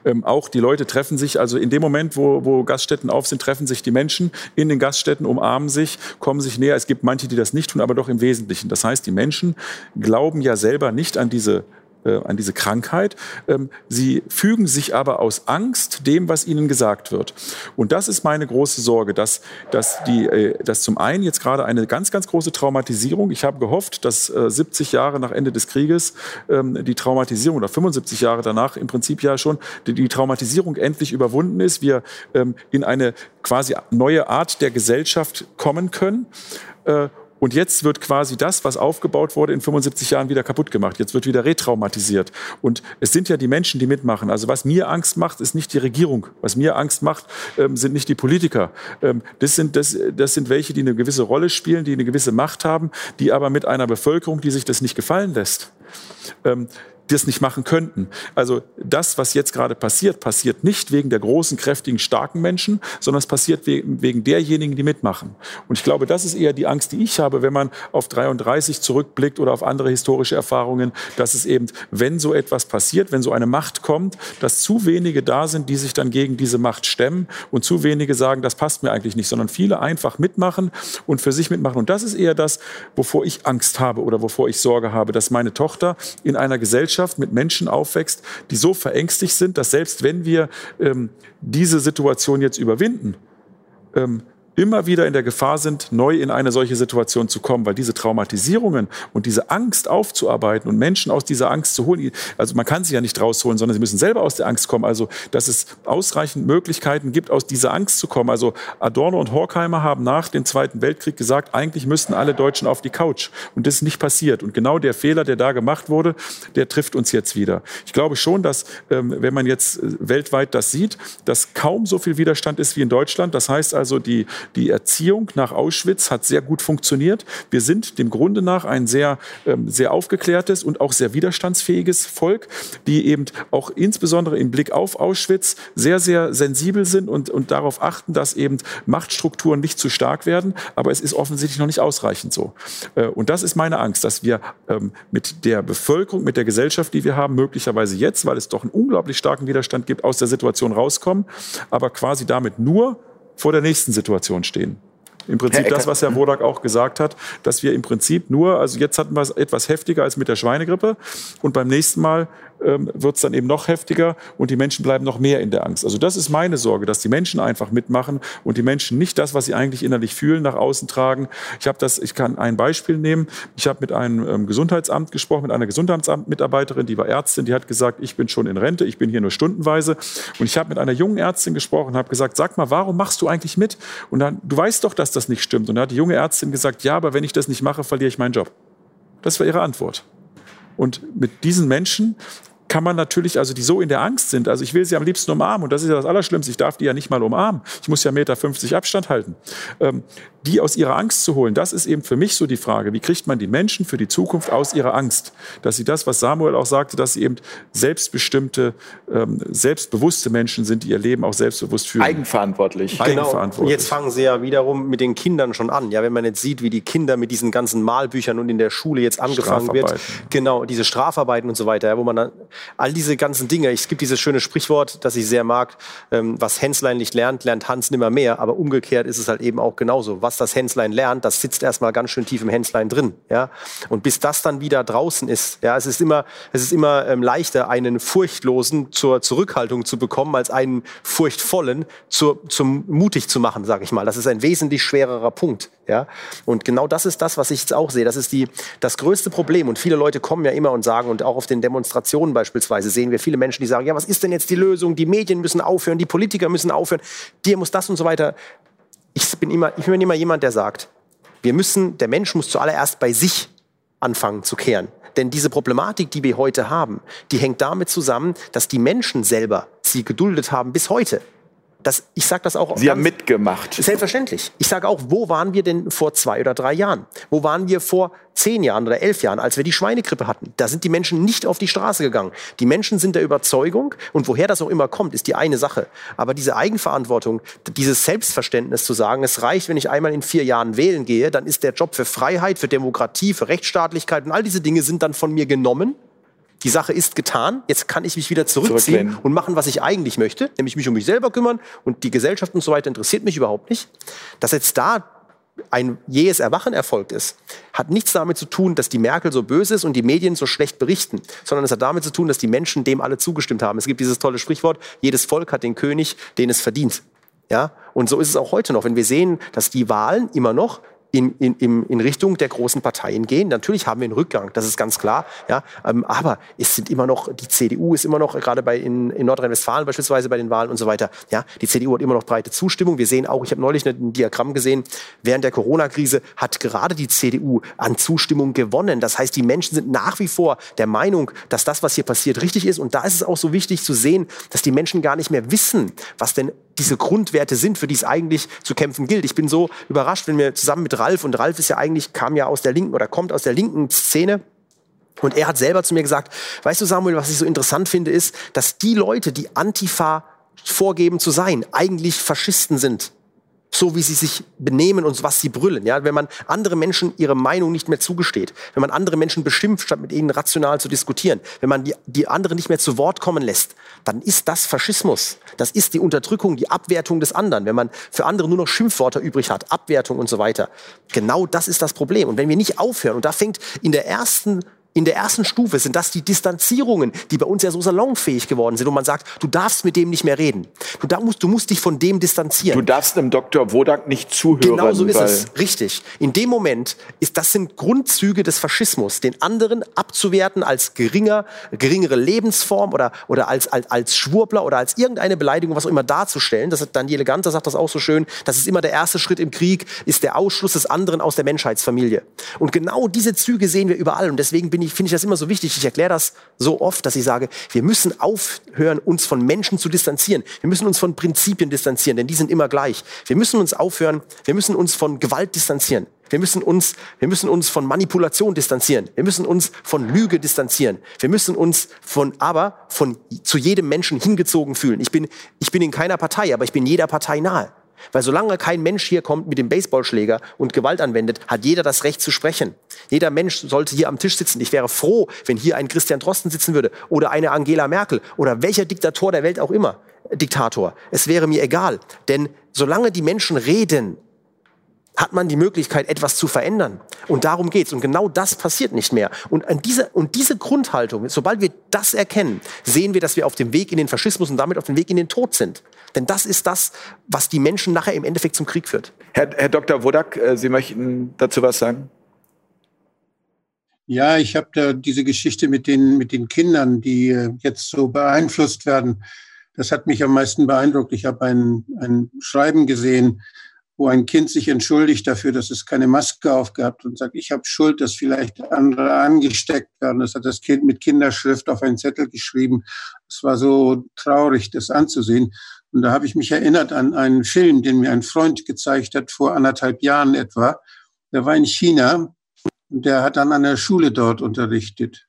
Ähm, auch die Leute treffen sich, also in dem Moment, wo, wo Gaststätten auf sind, treffen sich die Menschen in den Gaststätten, umarmen sich, kommen sich näher. Es gibt manche, die das nicht tun, aber doch im Wesentlichen. Das heißt, die Menschen glauben ja selber nicht an diese äh, an diese Krankheit. Ähm, sie fügen sich aber aus Angst dem, was ihnen gesagt wird. Und das ist meine große Sorge, dass, dass, die, äh, dass zum einen jetzt gerade eine ganz, ganz große Traumatisierung, ich habe gehofft, dass 70 äh, Jahre nach Ende des Krieges ähm, die Traumatisierung oder 75 Jahre danach im Prinzip ja schon die, Traumatisierung endlich überwunden ist, wir ähm, in eine quasi neue Art der Gesellschaft kommen können. Und jetzt wird quasi das, was aufgebaut wurde, in 75 Jahren wieder kaputt gemacht. Jetzt wird wieder retraumatisiert. Und es sind ja die Menschen, die mitmachen. Also was mir Angst macht, ist nicht die Regierung. Was mir Angst macht, ähm, sind nicht die Politiker. Ähm, das, sind, das, das sind welche, die eine gewisse Rolle spielen, die eine gewisse Macht haben, die aber mit einer Bevölkerung, die sich das nicht gefallen lässt, ähm, das nicht machen könnten. Also das, was jetzt gerade passiert, passiert nicht wegen der großen, kräftigen, starken Menschen, sondern es passiert wegen, derjenigen, die mitmachen. Und ich glaube, das ist eher die Angst, die ich habe, wenn man auf 33 zurückblickt oder auf andere historische Erfahrungen, dass es eben, wenn so etwas passiert, wenn so eine Macht kommt, dass zu wenige da sind, die sich dann gegen diese Macht stemmen und zu wenige sagen, das passt mir eigentlich nicht, sondern viele einfach mitmachen und für sich mitmachen. Und das ist eher das, wovor ich Angst habe oder wovor ich Sorge habe, dass meine Tochter in einer Gesellschaft mit Menschen aufwächst, die so verängstigt sind, dass selbst wenn wir ähm, diese Situation jetzt überwinden, ähm, immer wieder in der Gefahr sind, neu in eine solche Situation zu kommen, weil diese Traumatisierungen und diese Angst aufzuarbeiten und Menschen aus dieser Angst zu holen, also man kann sie ja nicht rausholen, sondern sie müssen selber aus der Angst kommen. Also, dass es ausreichend Möglichkeiten gibt, aus dieser Angst zu kommen. Also, Adorno und Horkheimer haben nach dem Zweiten Weltkrieg gesagt, eigentlich müssten alle Deutschen auf die Couch. Und das ist nicht passiert. Und genau der Fehler, der da gemacht wurde, der trifft uns jetzt wieder. Ich glaube schon, dass, ähm, wenn man jetzt äh, weltweit das sieht, dass kaum so viel Widerstand ist wie in Deutschland. Das heißt also, die, die Erziehung nach Auschwitz hat sehr gut funktioniert. Wir sind dem Grunde nach ein sehr, ähm, sehr aufgeklärtes und auch sehr widerstandsfähiges Volk, die eben auch insbesondere im Blick auf Auschwitz sehr, sehr sensibel sind und, und darauf achten, dass eben Machtstrukturen nicht zu stark werden. Aber es ist offensichtlich noch nicht ausreichend so. Äh, und das ist meine Angst, dass wir ähm, mit der Bevölkerung, mit der Gesellschaft, die wir haben, möglicherweise jetzt, weil es doch einen unglaublich starken Widerstand gibt, aus der Situation rauskommen, aber quasi damit nur vor der nächsten Situation stehen. Im Prinzip das, was Herr Wodak auch gesagt hat, dass wir im Prinzip nur, also jetzt hatten wir es etwas heftiger als mit der Schweinegrippe und beim nächsten Mal ähm, wird es dann eben noch heftiger und die Menschen bleiben noch mehr in der Angst. Also das ist meine Sorge, dass die Menschen einfach mitmachen und die Menschen nicht das, was sie eigentlich innerlich fühlen, nach außen tragen. Ich habe das, ich kann ein Beispiel nehmen. Ich habe mit einem ähm, Gesundheitsamt gesprochen, mit einer Gesundheitsamtmitarbeiterin, die war Ärztin, die hat gesagt, ich bin schon in Rente, ich bin hier nur stundenweise. Und ich habe mit einer jungen Ärztin gesprochen, habe gesagt, sag mal, warum machst du eigentlich mit? Und dann, du weißt doch, dass das nicht stimmt. Und da hat die junge Ärztin gesagt, ja, aber wenn ich das nicht mache, verliere ich meinen Job. Das war ihre Antwort. Und mit diesen Menschen kann man natürlich, also die so in der Angst sind, also ich will sie am liebsten umarmen und das ist ja das Allerschlimmste, ich darf die ja nicht mal umarmen. Ich muss ja Meter 50 Abstand halten. Ähm, die aus ihrer Angst zu holen, das ist eben für mich so die Frage. Wie kriegt man die Menschen für die Zukunft aus ihrer Angst? Dass sie das, was Samuel auch sagte, dass sie eben selbstbestimmte, ähm, selbstbewusste Menschen sind, die ihr Leben auch selbstbewusst führen. Eigenverantwortlich. Genau. Eigenverantwortlich. Jetzt fangen sie ja wiederum mit den Kindern schon an. Ja, wenn man jetzt sieht, wie die Kinder mit diesen ganzen Malbüchern und in der Schule jetzt angefangen wird. Genau, diese Strafarbeiten und so weiter, ja, wo man dann all diese ganzen Dinge, es gibt dieses schöne Sprichwort, das ich sehr mag, ähm, was Henslein nicht lernt, lernt Hans nimmer mehr. Aber umgekehrt ist es halt eben auch genauso. Was was das Hänslein lernt, das sitzt erstmal ganz schön tief im Hänslein drin. Ja? Und bis das dann wieder draußen ist, ja, es ist immer, es ist immer ähm, leichter, einen Furchtlosen zur Zurückhaltung zu bekommen, als einen Furchtvollen zur, zum mutig zu machen, sage ich mal. Das ist ein wesentlich schwererer Punkt. Ja? Und genau das ist das, was ich jetzt auch sehe. Das ist die, das größte Problem. Und viele Leute kommen ja immer und sagen, und auch auf den Demonstrationen beispielsweise sehen wir viele Menschen, die sagen, ja, was ist denn jetzt die Lösung? Die Medien müssen aufhören, die Politiker müssen aufhören, dir muss das und so weiter bin immer, ich bin immer jemand, der sagt, wir müssen, der Mensch muss zuallererst bei sich anfangen zu kehren. Denn diese Problematik, die wir heute haben, die hängt damit zusammen, dass die Menschen selber sie geduldet haben bis heute. Das, ich sage das auch. Sie haben mitgemacht. Selbstverständlich. Ich sage auch, wo waren wir denn vor zwei oder drei Jahren? Wo waren wir vor zehn Jahren oder elf Jahren, als wir die Schweinegrippe hatten? Da sind die Menschen nicht auf die Straße gegangen. Die Menschen sind der Überzeugung, und woher das auch immer kommt, ist die eine Sache. Aber diese Eigenverantwortung, dieses Selbstverständnis zu sagen, es reicht, wenn ich einmal in vier Jahren wählen gehe, dann ist der Job für Freiheit, für Demokratie, für Rechtsstaatlichkeit und all diese Dinge sind dann von mir genommen die Sache ist getan, jetzt kann ich mich wieder zurückziehen und machen, was ich eigentlich möchte, nämlich mich um mich selber kümmern und die Gesellschaft und so weiter interessiert mich überhaupt nicht. Dass jetzt da ein jähes Erwachen erfolgt ist, hat nichts damit zu tun, dass die Merkel so böse ist und die Medien so schlecht berichten, sondern es hat damit zu tun, dass die Menschen dem alle zugestimmt haben. Es gibt dieses tolle Sprichwort, jedes Volk hat den König, den es verdient. Ja? Und so ist es auch heute noch. Wenn wir sehen, dass die Wahlen immer noch in, in, in Richtung der großen Parteien gehen. Natürlich haben wir einen Rückgang, das ist ganz klar. Ja, ähm, aber es sind immer noch, die CDU ist immer noch, gerade bei in, in Nordrhein-Westfalen beispielsweise bei den Wahlen und so weiter, ja, die CDU hat immer noch breite Zustimmung. Wir sehen auch, ich habe neulich ein Diagramm gesehen, während der Corona-Krise hat gerade die CDU an Zustimmung gewonnen. Das heißt, die Menschen sind nach wie vor der Meinung, dass das, was hier passiert, richtig ist. Und da ist es auch so wichtig zu sehen, dass die Menschen gar nicht mehr wissen, was denn diese Grundwerte sind, für die es eigentlich zu kämpfen gilt. Ich bin so überrascht, wenn wir zusammen mit Ralf, und Ralf ist ja eigentlich, kam ja aus der linken oder kommt aus der linken Szene, Und er hat selber zu mir gesagt, weißt du Samuel, was ich so interessant finde, ist, dass die Leute, die Antifa vorgeben zu sein, eigentlich Faschisten sind so wie sie sich benehmen und was sie brüllen. Ja, wenn man andere Menschen ihre Meinung nicht mehr zugesteht, wenn man andere Menschen beschimpft, statt mit ihnen rational zu diskutieren, wenn man die, die anderen nicht mehr zu Wort kommen lässt, dann ist das Faschismus. Das ist die Unterdrückung, die Abwertung des anderen. Wenn man für andere nur noch Schimpfworte übrig hat, Abwertung und so weiter. Genau das ist das Problem. Und wenn wir nicht aufhören, und da fängt in der ersten in der ersten Stufe sind das die Distanzierungen, die bei uns ja so salonfähig geworden sind. Und man sagt, du darfst mit dem nicht mehr reden. Du, da musst, du musst dich von dem distanzieren. Du darfst dem Dr. Wodak nicht zuhören. Genau so ist es. Richtig. In dem Moment ist, das sind Grundzüge des Faschismus, den anderen abzuwerten als geringer, geringere Lebensform oder, oder als, als, als Schwurbler oder als irgendeine Beleidigung, was auch immer darzustellen. Das hat Daniele Ganter sagt das auch so schön. Das ist immer der erste Schritt im Krieg, ist der Ausschluss des anderen aus der Menschheitsfamilie. Und genau diese Züge sehen wir überall. Und deswegen bin ich, finde ich das immer so wichtig. Ich erkläre das so oft, dass ich sage, wir müssen aufhören, uns von Menschen zu distanzieren. Wir müssen uns von Prinzipien distanzieren, denn die sind immer gleich. Wir müssen uns aufhören, wir müssen uns von Gewalt distanzieren. Wir müssen uns, wir müssen uns von Manipulation distanzieren. Wir müssen uns von Lüge distanzieren. Wir müssen uns von, aber von zu jedem Menschen hingezogen fühlen. Ich bin, ich bin in keiner Partei, aber ich bin jeder Partei nahe. Weil solange kein Mensch hier kommt mit dem Baseballschläger und Gewalt anwendet, hat jeder das Recht zu sprechen. Jeder Mensch sollte hier am Tisch sitzen. Ich wäre froh, wenn hier ein Christian Drosten sitzen würde oder eine Angela Merkel oder welcher Diktator der Welt auch immer. Diktator. Es wäre mir egal. Denn solange die Menschen reden, hat man die Möglichkeit, etwas zu verändern. Und darum geht's. Und genau das passiert nicht mehr. Und, an diese, und diese Grundhaltung, sobald wir das erkennen, sehen wir, dass wir auf dem Weg in den Faschismus und damit auf dem Weg in den Tod sind. Denn das ist das, was die Menschen nachher im Endeffekt zum Krieg führt. Herr, Herr Dr. Wodak, äh, Sie möchten dazu was sagen? Ja, ich habe da diese Geschichte mit den, mit den Kindern, die äh, jetzt so beeinflusst werden. Das hat mich am meisten beeindruckt. Ich habe ein, ein Schreiben gesehen, wo ein Kind sich entschuldigt dafür, dass es keine Maske aufgehabt und sagt, ich habe Schuld, dass vielleicht andere angesteckt werden. Das hat das Kind mit Kinderschrift auf einen Zettel geschrieben. Es war so traurig, das anzusehen. Und da habe ich mich erinnert an einen Film, den mir ein Freund gezeigt hat vor anderthalb Jahren etwa. Der war in China und der hat dann an der Schule dort unterrichtet.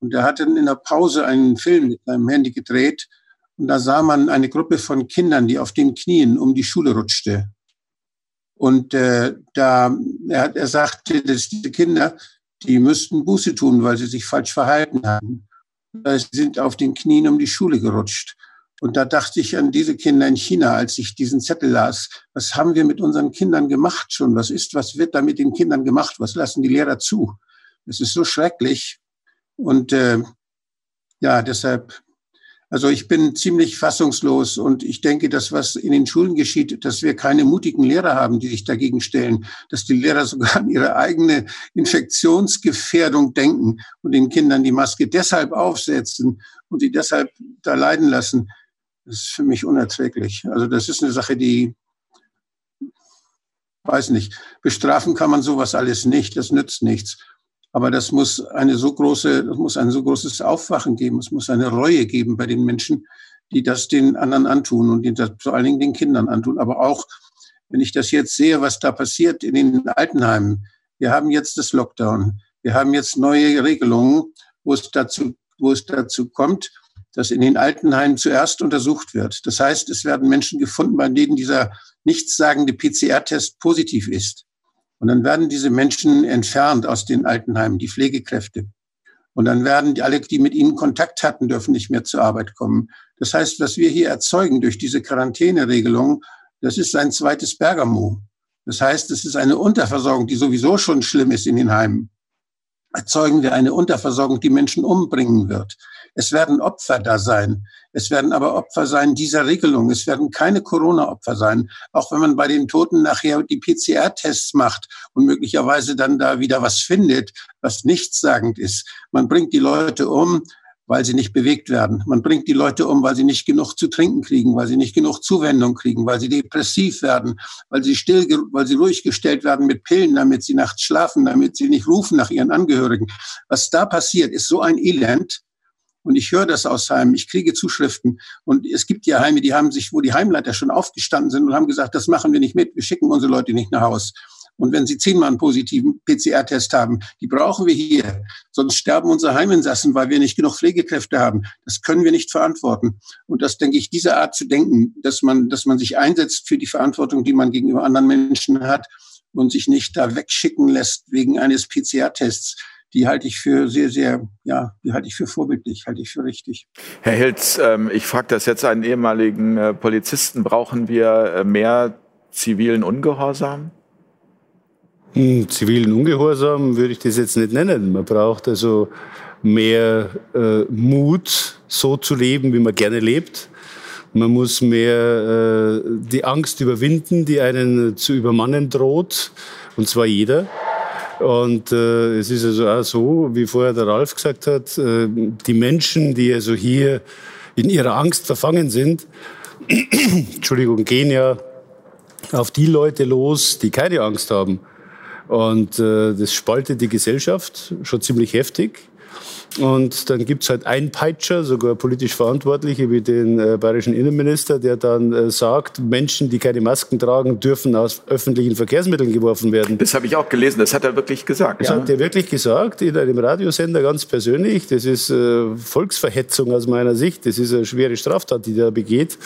Und er hat dann in der Pause einen Film mit seinem Handy gedreht. Und da sah man eine Gruppe von Kindern, die auf den Knien um die Schule rutschte. Und äh, da er, er sagte, dass diese Kinder, die müssten Buße tun, weil sie sich falsch verhalten haben. Sie sind auf den Knien um die Schule gerutscht. Und da dachte ich an diese Kinder in China, als ich diesen Zettel las. Was haben wir mit unseren Kindern gemacht schon? Was ist, was wird da mit den Kindern gemacht? Was lassen die Lehrer zu? Es ist so schrecklich. Und äh, ja, deshalb also ich bin ziemlich fassungslos und ich denke, dass was in den Schulen geschieht, dass wir keine mutigen Lehrer haben, die sich dagegen stellen, dass die Lehrer sogar an ihre eigene Infektionsgefährdung denken und den Kindern die Maske deshalb aufsetzen und sie deshalb da leiden lassen. Das ist für mich unerträglich. Also das ist eine Sache, die weiß nicht. Bestrafen kann man sowas alles nicht. Das nützt nichts. Aber das muss eine so große, das muss ein so großes Aufwachen geben. Es muss eine Reue geben bei den Menschen, die das den anderen antun und die das vor allen Dingen den Kindern antun. Aber auch, wenn ich das jetzt sehe, was da passiert in den Altenheimen. Wir haben jetzt das Lockdown. Wir haben jetzt neue Regelungen, wo es dazu, wo es dazu kommt, dass in den Altenheimen zuerst untersucht wird. Das heißt, es werden Menschen gefunden, bei denen dieser nichtssagende PCR-Test positiv ist. Und dann werden diese Menschen entfernt aus den Altenheimen, die Pflegekräfte. Und dann werden die, alle, die mit ihnen Kontakt hatten, dürfen nicht mehr zur Arbeit kommen. Das heißt, was wir hier erzeugen durch diese Quarantäneregelung, das ist ein zweites Bergamo. Das heißt, es ist eine Unterversorgung, die sowieso schon schlimm ist in den Heimen. Erzeugen wir eine Unterversorgung, die Menschen umbringen wird. Es werden Opfer da sein. Es werden aber Opfer sein dieser Regelung. Es werden keine Corona-Opfer sein. Auch wenn man bei den Toten nachher die PCR-Tests macht und möglicherweise dann da wieder was findet, was nichtssagend ist. Man bringt die Leute um, weil sie nicht bewegt werden. Man bringt die Leute um, weil sie nicht genug zu trinken kriegen, weil sie nicht genug Zuwendung kriegen, weil sie depressiv werden, weil sie still, weil sie ruhig gestellt werden mit Pillen, damit sie nachts schlafen, damit sie nicht rufen nach ihren Angehörigen. Was da passiert, ist so ein Elend. Und ich höre das aus Heimen, ich kriege Zuschriften. Und es gibt ja Heime, die haben sich, wo die Heimleiter schon aufgestanden sind und haben gesagt, das machen wir nicht mit, wir schicken unsere Leute nicht nach Haus. Und wenn sie zehnmal einen positiven PCR-Test haben, die brauchen wir hier. Sonst sterben unsere Heiminsassen, weil wir nicht genug Pflegekräfte haben. Das können wir nicht verantworten. Und das denke ich, diese Art zu denken, dass man, dass man sich einsetzt für die Verantwortung, die man gegenüber anderen Menschen hat und sich nicht da wegschicken lässt wegen eines PCR-Tests die halte ich für sehr, sehr, ja, die halte ich für vorbildlich, halte ich für richtig. Herr Hilz, ähm, ich frage das jetzt einen ehemaligen äh, Polizisten. Brauchen wir äh, mehr zivilen Ungehorsam? Hm, zivilen Ungehorsam würde ich das jetzt nicht nennen. Man braucht also mehr äh, Mut, so zu leben, wie man gerne lebt. Man muss mehr äh, die Angst überwinden, die einen zu übermannen droht, und zwar jeder. Und äh, es ist also auch so, wie vorher der Ralf gesagt hat, äh, die Menschen, die also hier in ihrer Angst verfangen sind, Entschuldigung, gehen ja auf die Leute los, die keine Angst haben. Und äh, das spaltet die Gesellschaft schon ziemlich heftig. Und dann gibt's halt einen Peitscher, sogar politisch Verantwortliche wie den äh, bayerischen Innenminister, der dann äh, sagt, Menschen, die keine Masken tragen, dürfen aus öffentlichen Verkehrsmitteln geworfen werden. Das habe ich auch gelesen, das hat er wirklich gesagt. Das ja. hat er wirklich gesagt, in einem Radiosender ganz persönlich. Das ist äh, Volksverhetzung aus meiner Sicht. Das ist eine schwere Straftat, die er begeht.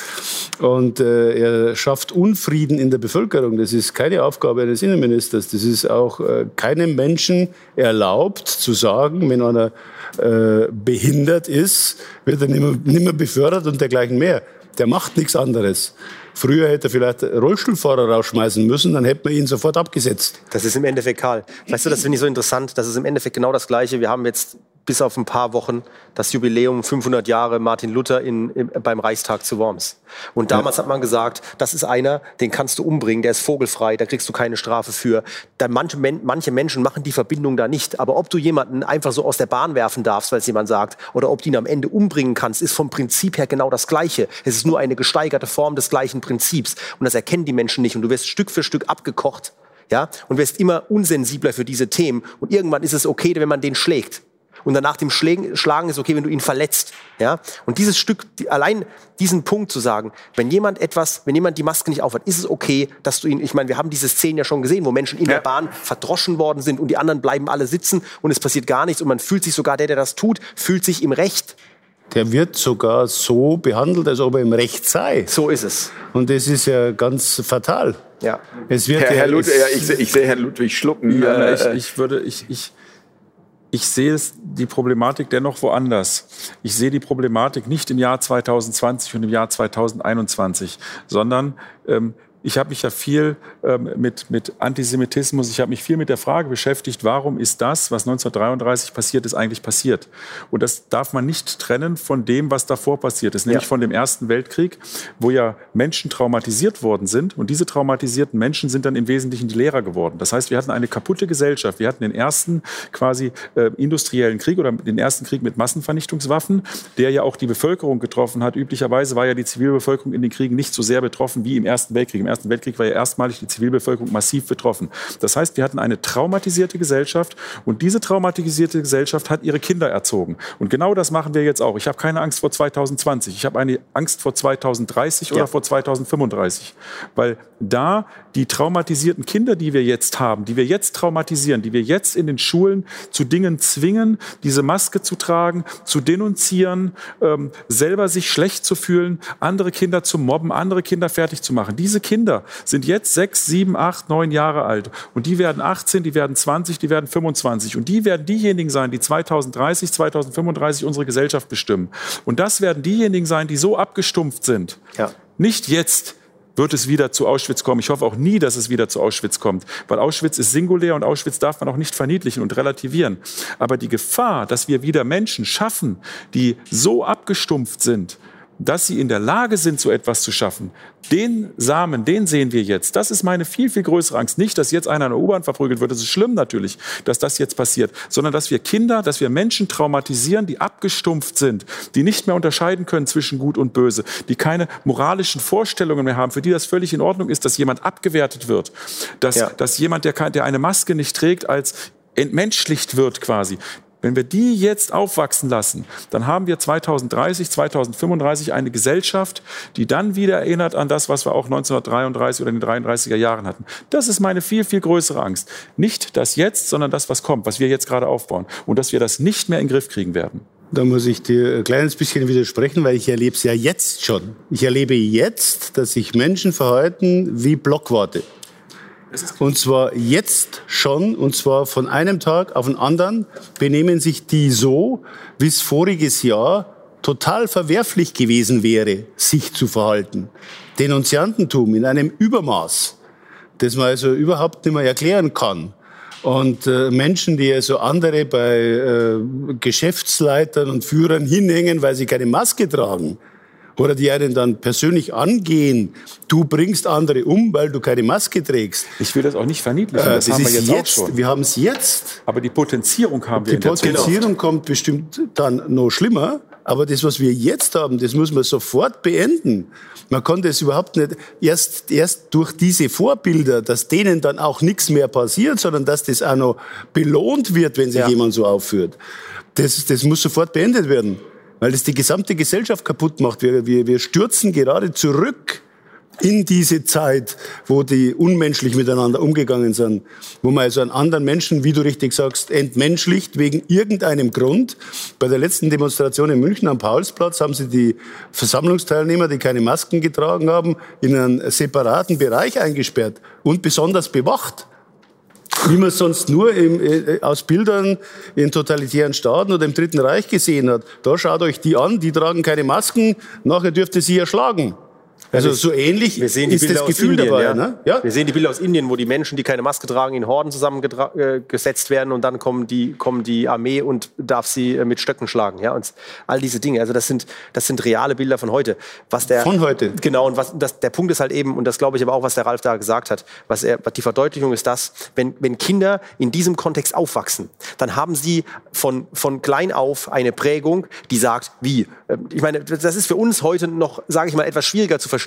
Und äh, er schafft Unfrieden in der Bevölkerung. Das ist keine Aufgabe eines Innenministers. Das ist auch äh, keinem Menschen erlaubt zu sagen, wenn einer äh, behindert ist, wird er nicht mehr, befördert und dergleichen mehr. Der macht nichts anderes. Früher hätte er vielleicht Rollstuhlfahrer rausschmeißen müssen, dann hätte man ihn sofort abgesetzt. Das ist im Endeffekt Karl. Weißt du, das finde ich so interessant. Das ist im Endeffekt genau das Gleiche. Wir haben jetzt bis auf ein paar Wochen das Jubiläum 500 Jahre Martin Luther in, in, beim Reichstag zu Worms. Und damals ja. hat man gesagt, das ist einer, den kannst du umbringen, der ist vogelfrei, da kriegst du keine Strafe für. Da manche, manche Menschen machen die Verbindung da nicht. Aber ob du jemanden einfach so aus der Bahn werfen darfst, weil es jemand sagt, oder ob du ihn am Ende umbringen kannst, ist vom Prinzip her genau das Gleiche. Es ist nur eine gesteigerte Form des gleichen Prinzips. Und das erkennen die Menschen nicht. Und du wirst Stück für Stück abgekocht. Ja, und wirst immer unsensibler für diese Themen. Und irgendwann ist es okay, wenn man den schlägt und danach dem Schlagen ist okay, wenn du ihn verletzt. Ja? Und dieses Stück, allein diesen Punkt zu sagen, wenn jemand etwas, wenn jemand die Maske nicht aufhat, ist es okay, dass du ihn, ich meine, wir haben diese Szenen ja schon gesehen, wo Menschen in ja. der Bahn verdroschen worden sind und die anderen bleiben alle sitzen und es passiert gar nichts und man fühlt sich sogar, der, der das tut, fühlt sich im Recht. Der wird sogar so behandelt, als ob er im Recht sei. So ist es. Und das ist ja ganz fatal. Ja. Es wird Herr, Herr Ludwig, ja, ich, ich, sehe Herrn Ludwig schlucken. Ja, ich, ich würde, ich, ich, ich sehe die Problematik dennoch woanders. Ich sehe die Problematik nicht im Jahr 2020 und im Jahr 2021, sondern ähm, ich habe mich ja viel ähm, mit, mit Antisemitismus, ich habe mich viel mit der Frage beschäftigt, warum ist das, was 1933 passiert ist, eigentlich passiert? Und das darf man nicht trennen von dem, was davor passiert ist, nämlich ja. von dem Ersten Weltkrieg, wo ja Menschen traumatisiert worden sind. Und diese traumatisierten Menschen sind dann im Wesentlichen die Lehrer geworden. Das heißt, wir hatten eine kaputte Gesellschaft. Wir hatten den ersten quasi äh, industriellen Krieg oder den ersten Krieg mit Massenvernichtungswaffen, der ja auch die Bevölkerung getroffen hat. Üblicherweise war ja die Zivilbevölkerung in den Kriegen nicht so sehr betroffen wie im Ersten Weltkrieg. Im Ersten Weltkrieg war ja erstmalig die Zivilbevölkerung massiv betroffen. Das heißt, wir hatten eine traumatisierte Gesellschaft und diese traumatisierte Gesellschaft hat ihre Kinder erzogen. Und genau das machen wir jetzt auch. Ich habe keine Angst vor 2020. Ich habe eine Angst vor 2030 ja. oder vor 2035. Weil da die traumatisierten Kinder, die wir jetzt haben, die wir jetzt traumatisieren, die wir jetzt in den Schulen zu Dingen zwingen, diese Maske zu tragen, zu denunzieren, ähm, selber sich schlecht zu fühlen, andere Kinder zu mobben, andere Kinder fertig zu machen. Diese Kinder Kinder sind jetzt sechs, sieben, acht, neun Jahre alt. Und die werden 18, die werden 20, die werden 25. Und die werden diejenigen sein, die 2030, 2035 unsere Gesellschaft bestimmen. Und das werden diejenigen sein, die so abgestumpft sind. Ja. Nicht jetzt wird es wieder zu Auschwitz kommen. Ich hoffe auch nie, dass es wieder zu Auschwitz kommt, weil Auschwitz ist singulär und Auschwitz darf man auch nicht verniedlichen und relativieren. Aber die Gefahr, dass wir wieder Menschen schaffen, die so abgestumpft sind, dass sie in der Lage sind, so etwas zu schaffen. Den Samen, den sehen wir jetzt. Das ist meine viel, viel größere Angst. Nicht, dass jetzt einer in der U-Bahn verprügelt wird. Das ist schlimm natürlich, dass das jetzt passiert. Sondern, dass wir Kinder, dass wir Menschen traumatisieren, die abgestumpft sind, die nicht mehr unterscheiden können zwischen Gut und Böse, die keine moralischen Vorstellungen mehr haben, für die das völlig in Ordnung ist, dass jemand abgewertet wird. Dass, ja. dass jemand, der, der eine Maske nicht trägt, als entmenschlicht wird quasi wenn wir die jetzt aufwachsen lassen, dann haben wir 2030, 2035 eine Gesellschaft, die dann wieder erinnert an das, was wir auch 1933 oder in den 33er Jahren hatten. Das ist meine viel, viel größere Angst. Nicht das jetzt, sondern das, was kommt, was wir jetzt gerade aufbauen. Und dass wir das nicht mehr in den Griff kriegen werden. Da muss ich dir ein kleines bisschen widersprechen, weil ich erlebe es ja jetzt schon. Ich erlebe jetzt, dass sich Menschen verhalten wie Blockworte. Und zwar jetzt schon, und zwar von einem Tag auf den anderen, benehmen sich die so, wie es voriges Jahr total verwerflich gewesen wäre, sich zu verhalten. Denunziantentum in einem Übermaß, das man also überhaupt nicht mehr erklären kann. Und äh, Menschen, die also andere bei äh, Geschäftsleitern und Führern hinhängen, weil sie keine Maske tragen, oder die einen dann persönlich angehen, du bringst andere um, weil du keine Maske trägst. Ich will das auch nicht verniedlichen, äh, das, das haben wir jetzt, jetzt, auch schon. Wir haben es jetzt. Aber die Potenzierung haben wir Die Potenzierung kommt bestimmt dann noch schlimmer. Aber das, was wir jetzt haben, das muss man sofort beenden. Man kann das überhaupt nicht erst, erst durch diese Vorbilder, dass denen dann auch nichts mehr passiert, sondern dass das auch noch belohnt wird, wenn sich ja. jemand so aufführt. Das, das muss sofort beendet werden, weil das die gesamte Gesellschaft kaputt macht. Wir, wir, wir stürzen gerade zurück in diese Zeit, wo die unmenschlich miteinander umgegangen sind, wo man also einen anderen Menschen, wie du richtig sagst, entmenschlicht wegen irgendeinem Grund. Bei der letzten Demonstration in München am Paulsplatz haben sie die Versammlungsteilnehmer, die keine Masken getragen haben, in einen separaten Bereich eingesperrt und besonders bewacht wie man es sonst nur im, äh, aus Bildern in totalitären Staaten oder im Dritten Reich gesehen hat. Da schaut euch die an, die tragen keine Masken, nachher dürft ihr sie erschlagen. Also so ähnlich wir sehen die ist Bilder das Gefühl Indien, dabei. Ja? Ne? Ja? Wir sehen die Bilder aus Indien, wo die Menschen, die keine Maske tragen, in Horden zusammengesetzt werden und dann kommen die, kommen die Armee und darf sie äh, mit Stöcken schlagen. Ja? Und all diese Dinge. Also das sind, das sind reale Bilder von heute. Was der, von heute. Genau. Und was, das, der Punkt ist halt eben, und das glaube ich aber auch, was der Ralf da gesagt hat, was er, die Verdeutlichung ist das, wenn, wenn Kinder in diesem Kontext aufwachsen, dann haben sie von, von klein auf eine Prägung, die sagt, wie. Ähm, ich meine, das ist für uns heute noch, sage ich mal, etwas schwieriger zu verstehen,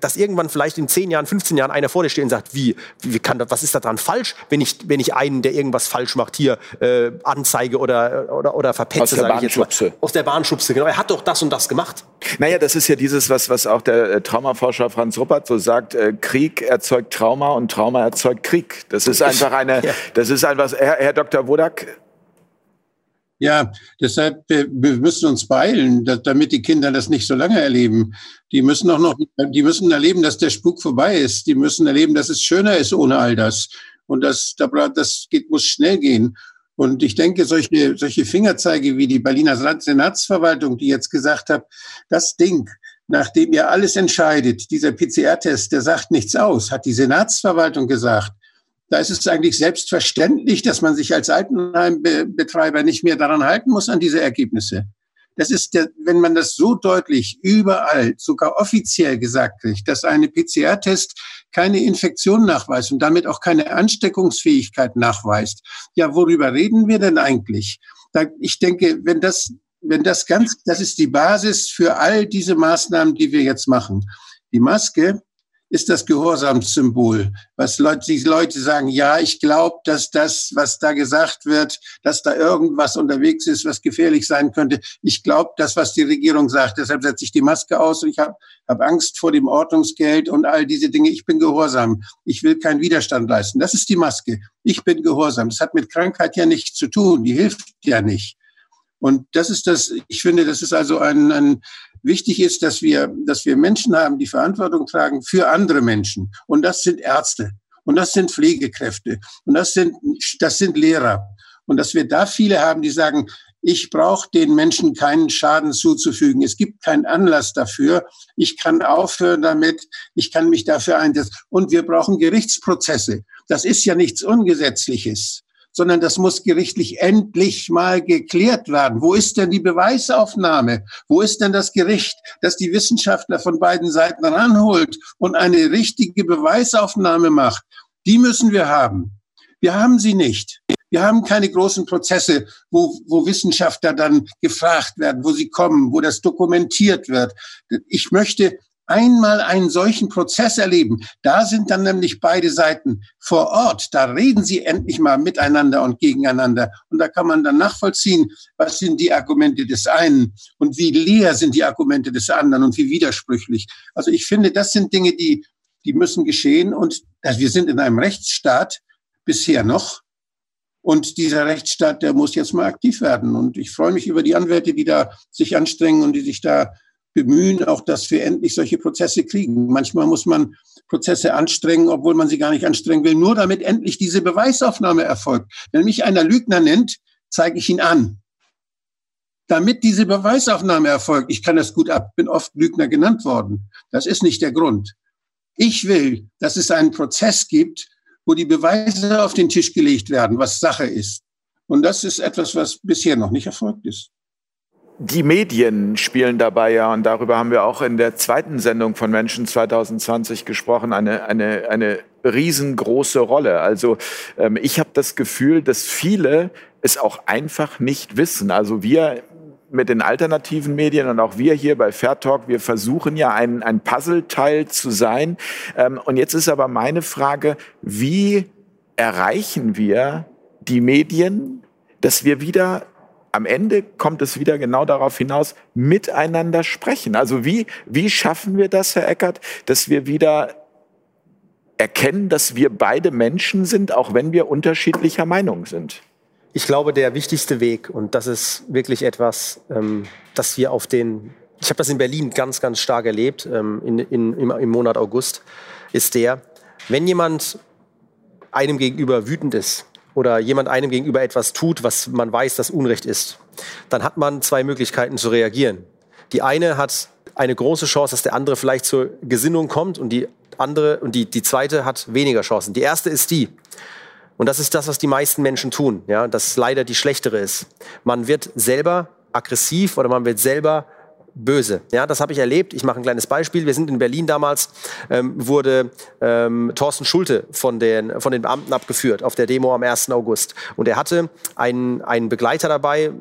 dass irgendwann vielleicht in 10 Jahren, 15 Jahren einer vor dir steht und sagt, wie, wie kann das, was ist daran falsch, wenn ich, wenn ich einen, der irgendwas falsch macht, hier äh, anzeige oder, oder, oder verpetze, ich jetzt mal. Aus der Bahnschubse, genau. Er hat doch das und das gemacht. Naja, das ist ja dieses, was, was auch der äh, Traumaforscher Franz Ruppert so sagt, äh, Krieg erzeugt Trauma und Trauma erzeugt Krieg. Das ist einfach eine, ja. das ist einfach, Herr, Herr Dr. Wodak, ja, deshalb wir müssen uns beeilen, damit die Kinder das nicht so lange erleben. Die müssen auch noch, die müssen erleben, dass der Spuk vorbei ist. Die müssen erleben, dass es schöner ist ohne all das. Und das, das geht, muss schnell gehen. Und ich denke, solche, solche Fingerzeige wie die Berliner Senatsverwaltung, die jetzt gesagt hat, das Ding, nachdem ihr alles entscheidet, dieser PCR-Test, der sagt nichts aus, hat die Senatsverwaltung gesagt. Da ist es eigentlich selbstverständlich, dass man sich als Altenheimbetreiber nicht mehr daran halten muss, an diese Ergebnisse. Das ist, der, wenn man das so deutlich überall, sogar offiziell gesagt kriegt, dass eine PCR-Test keine Infektion nachweist und damit auch keine Ansteckungsfähigkeit nachweist. Ja, worüber reden wir denn eigentlich? Da, ich denke, wenn das, wenn das ganz, das ist die Basis für all diese Maßnahmen, die wir jetzt machen. Die Maske ist das Gehorsamssymbol. Was Leute, die Leute sagen, ja, ich glaube, dass das, was da gesagt wird, dass da irgendwas unterwegs ist, was gefährlich sein könnte. Ich glaube, das, was die Regierung sagt. Deshalb setze ich die Maske aus und ich habe hab Angst vor dem Ordnungsgeld und all diese Dinge. Ich bin gehorsam. Ich will keinen Widerstand leisten. Das ist die Maske. Ich bin gehorsam. Das hat mit Krankheit ja nichts zu tun. Die hilft ja nicht. Und das ist das, ich finde, das ist also ein, ein wichtig ist, dass wir, dass wir Menschen haben, die Verantwortung tragen für andere Menschen. Und das sind Ärzte. Und das sind Pflegekräfte. Und das sind, das sind Lehrer. Und dass wir da viele haben, die sagen, ich brauche den Menschen keinen Schaden zuzufügen. Es gibt keinen Anlass dafür. Ich kann aufhören damit. Ich kann mich dafür einsetzen. Und wir brauchen Gerichtsprozesse. Das ist ja nichts Ungesetzliches sondern das muss gerichtlich endlich mal geklärt werden. Wo ist denn die Beweisaufnahme? Wo ist denn das Gericht, das die Wissenschaftler von beiden Seiten ranholt und eine richtige Beweisaufnahme macht? Die müssen wir haben. Wir haben sie nicht. Wir haben keine großen Prozesse, wo, wo Wissenschaftler dann gefragt werden, wo sie kommen, wo das dokumentiert wird. Ich möchte einmal einen solchen Prozess erleben, da sind dann nämlich beide Seiten vor Ort. Da reden sie endlich mal miteinander und gegeneinander. Und da kann man dann nachvollziehen, was sind die Argumente des einen und wie leer sind die Argumente des anderen und wie widersprüchlich. Also ich finde, das sind Dinge, die, die müssen geschehen. Und also wir sind in einem Rechtsstaat bisher noch. Und dieser Rechtsstaat, der muss jetzt mal aktiv werden. Und ich freue mich über die Anwälte, die da sich anstrengen und die sich da bemühen, auch dass wir endlich solche Prozesse kriegen. Manchmal muss man Prozesse anstrengen, obwohl man sie gar nicht anstrengen will, nur damit endlich diese Beweisaufnahme erfolgt. Wenn mich einer Lügner nennt, zeige ich ihn an. Damit diese Beweisaufnahme erfolgt, ich kann das gut ab, bin oft Lügner genannt worden. Das ist nicht der Grund. Ich will, dass es einen Prozess gibt, wo die Beweise auf den Tisch gelegt werden, was Sache ist. Und das ist etwas, was bisher noch nicht erfolgt ist. Die Medien spielen dabei ja, und darüber haben wir auch in der zweiten Sendung von Menschen 2020 gesprochen, eine, eine, eine riesengroße Rolle. Also ähm, ich habe das Gefühl, dass viele es auch einfach nicht wissen. Also wir mit den alternativen Medien und auch wir hier bei Fair Talk, wir versuchen ja ein, ein Puzzleteil zu sein. Ähm, und jetzt ist aber meine Frage, wie erreichen wir die Medien, dass wir wieder am Ende kommt es wieder genau darauf hinaus, miteinander sprechen. Also wie, wie schaffen wir das, Herr Eckert, dass wir wieder erkennen, dass wir beide Menschen sind, auch wenn wir unterschiedlicher Meinung sind? Ich glaube, der wichtigste Weg, und das ist wirklich etwas, ähm, das wir auf den, ich habe das in Berlin ganz, ganz stark erlebt, ähm, in, in, im, im Monat August, ist der, wenn jemand einem gegenüber wütend ist oder jemand einem gegenüber etwas tut, was man weiß, dass Unrecht ist, dann hat man zwei Möglichkeiten zu reagieren. Die eine hat eine große Chance, dass der andere vielleicht zur Gesinnung kommt und die andere und die, die zweite hat weniger Chancen. Die erste ist die, und das ist das, was die meisten Menschen tun, ja, das leider die schlechtere ist. Man wird selber aggressiv oder man wird selber böse. Ja, das habe ich erlebt. Ich mache ein kleines Beispiel. Wir sind in Berlin damals, ähm, wurde ähm, Thorsten Schulte von den, von den Beamten abgeführt auf der Demo am 1. August. Und er hatte einen, einen Begleiter dabei,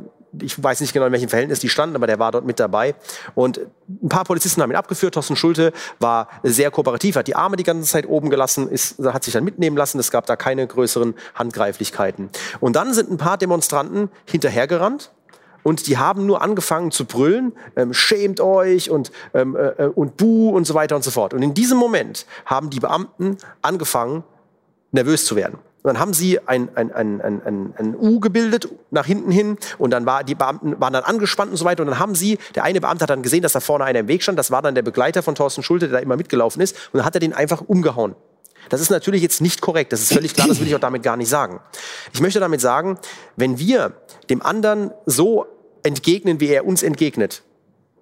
ich weiß nicht genau, in welchem Verhältnis die standen, aber der war dort mit dabei. Und ein paar Polizisten haben ihn abgeführt. Thorsten Schulte war sehr kooperativ, hat die Arme die ganze Zeit oben gelassen, ist, hat sich dann mitnehmen lassen. Es gab da keine größeren Handgreiflichkeiten. Und dann sind ein paar Demonstranten hinterhergerannt und die haben nur angefangen zu brüllen, ähm, schämt euch und, ähm, äh, und buh und so weiter und so fort. Und in diesem Moment haben die Beamten angefangen, nervös zu werden. Und dann haben sie ein, ein, ein, ein, ein, ein U gebildet nach hinten hin und dann war die Beamten waren dann angespannt und so weiter und dann haben sie, der eine Beamte hat dann gesehen, dass da vorne einer im Weg stand, das war dann der Begleiter von Thorsten Schulte, der da immer mitgelaufen ist und dann hat er den einfach umgehauen. Das ist natürlich jetzt nicht korrekt, das ist völlig klar, das will ich auch damit gar nicht sagen. Ich möchte damit sagen, wenn wir dem anderen so entgegnen, wie er uns entgegnet,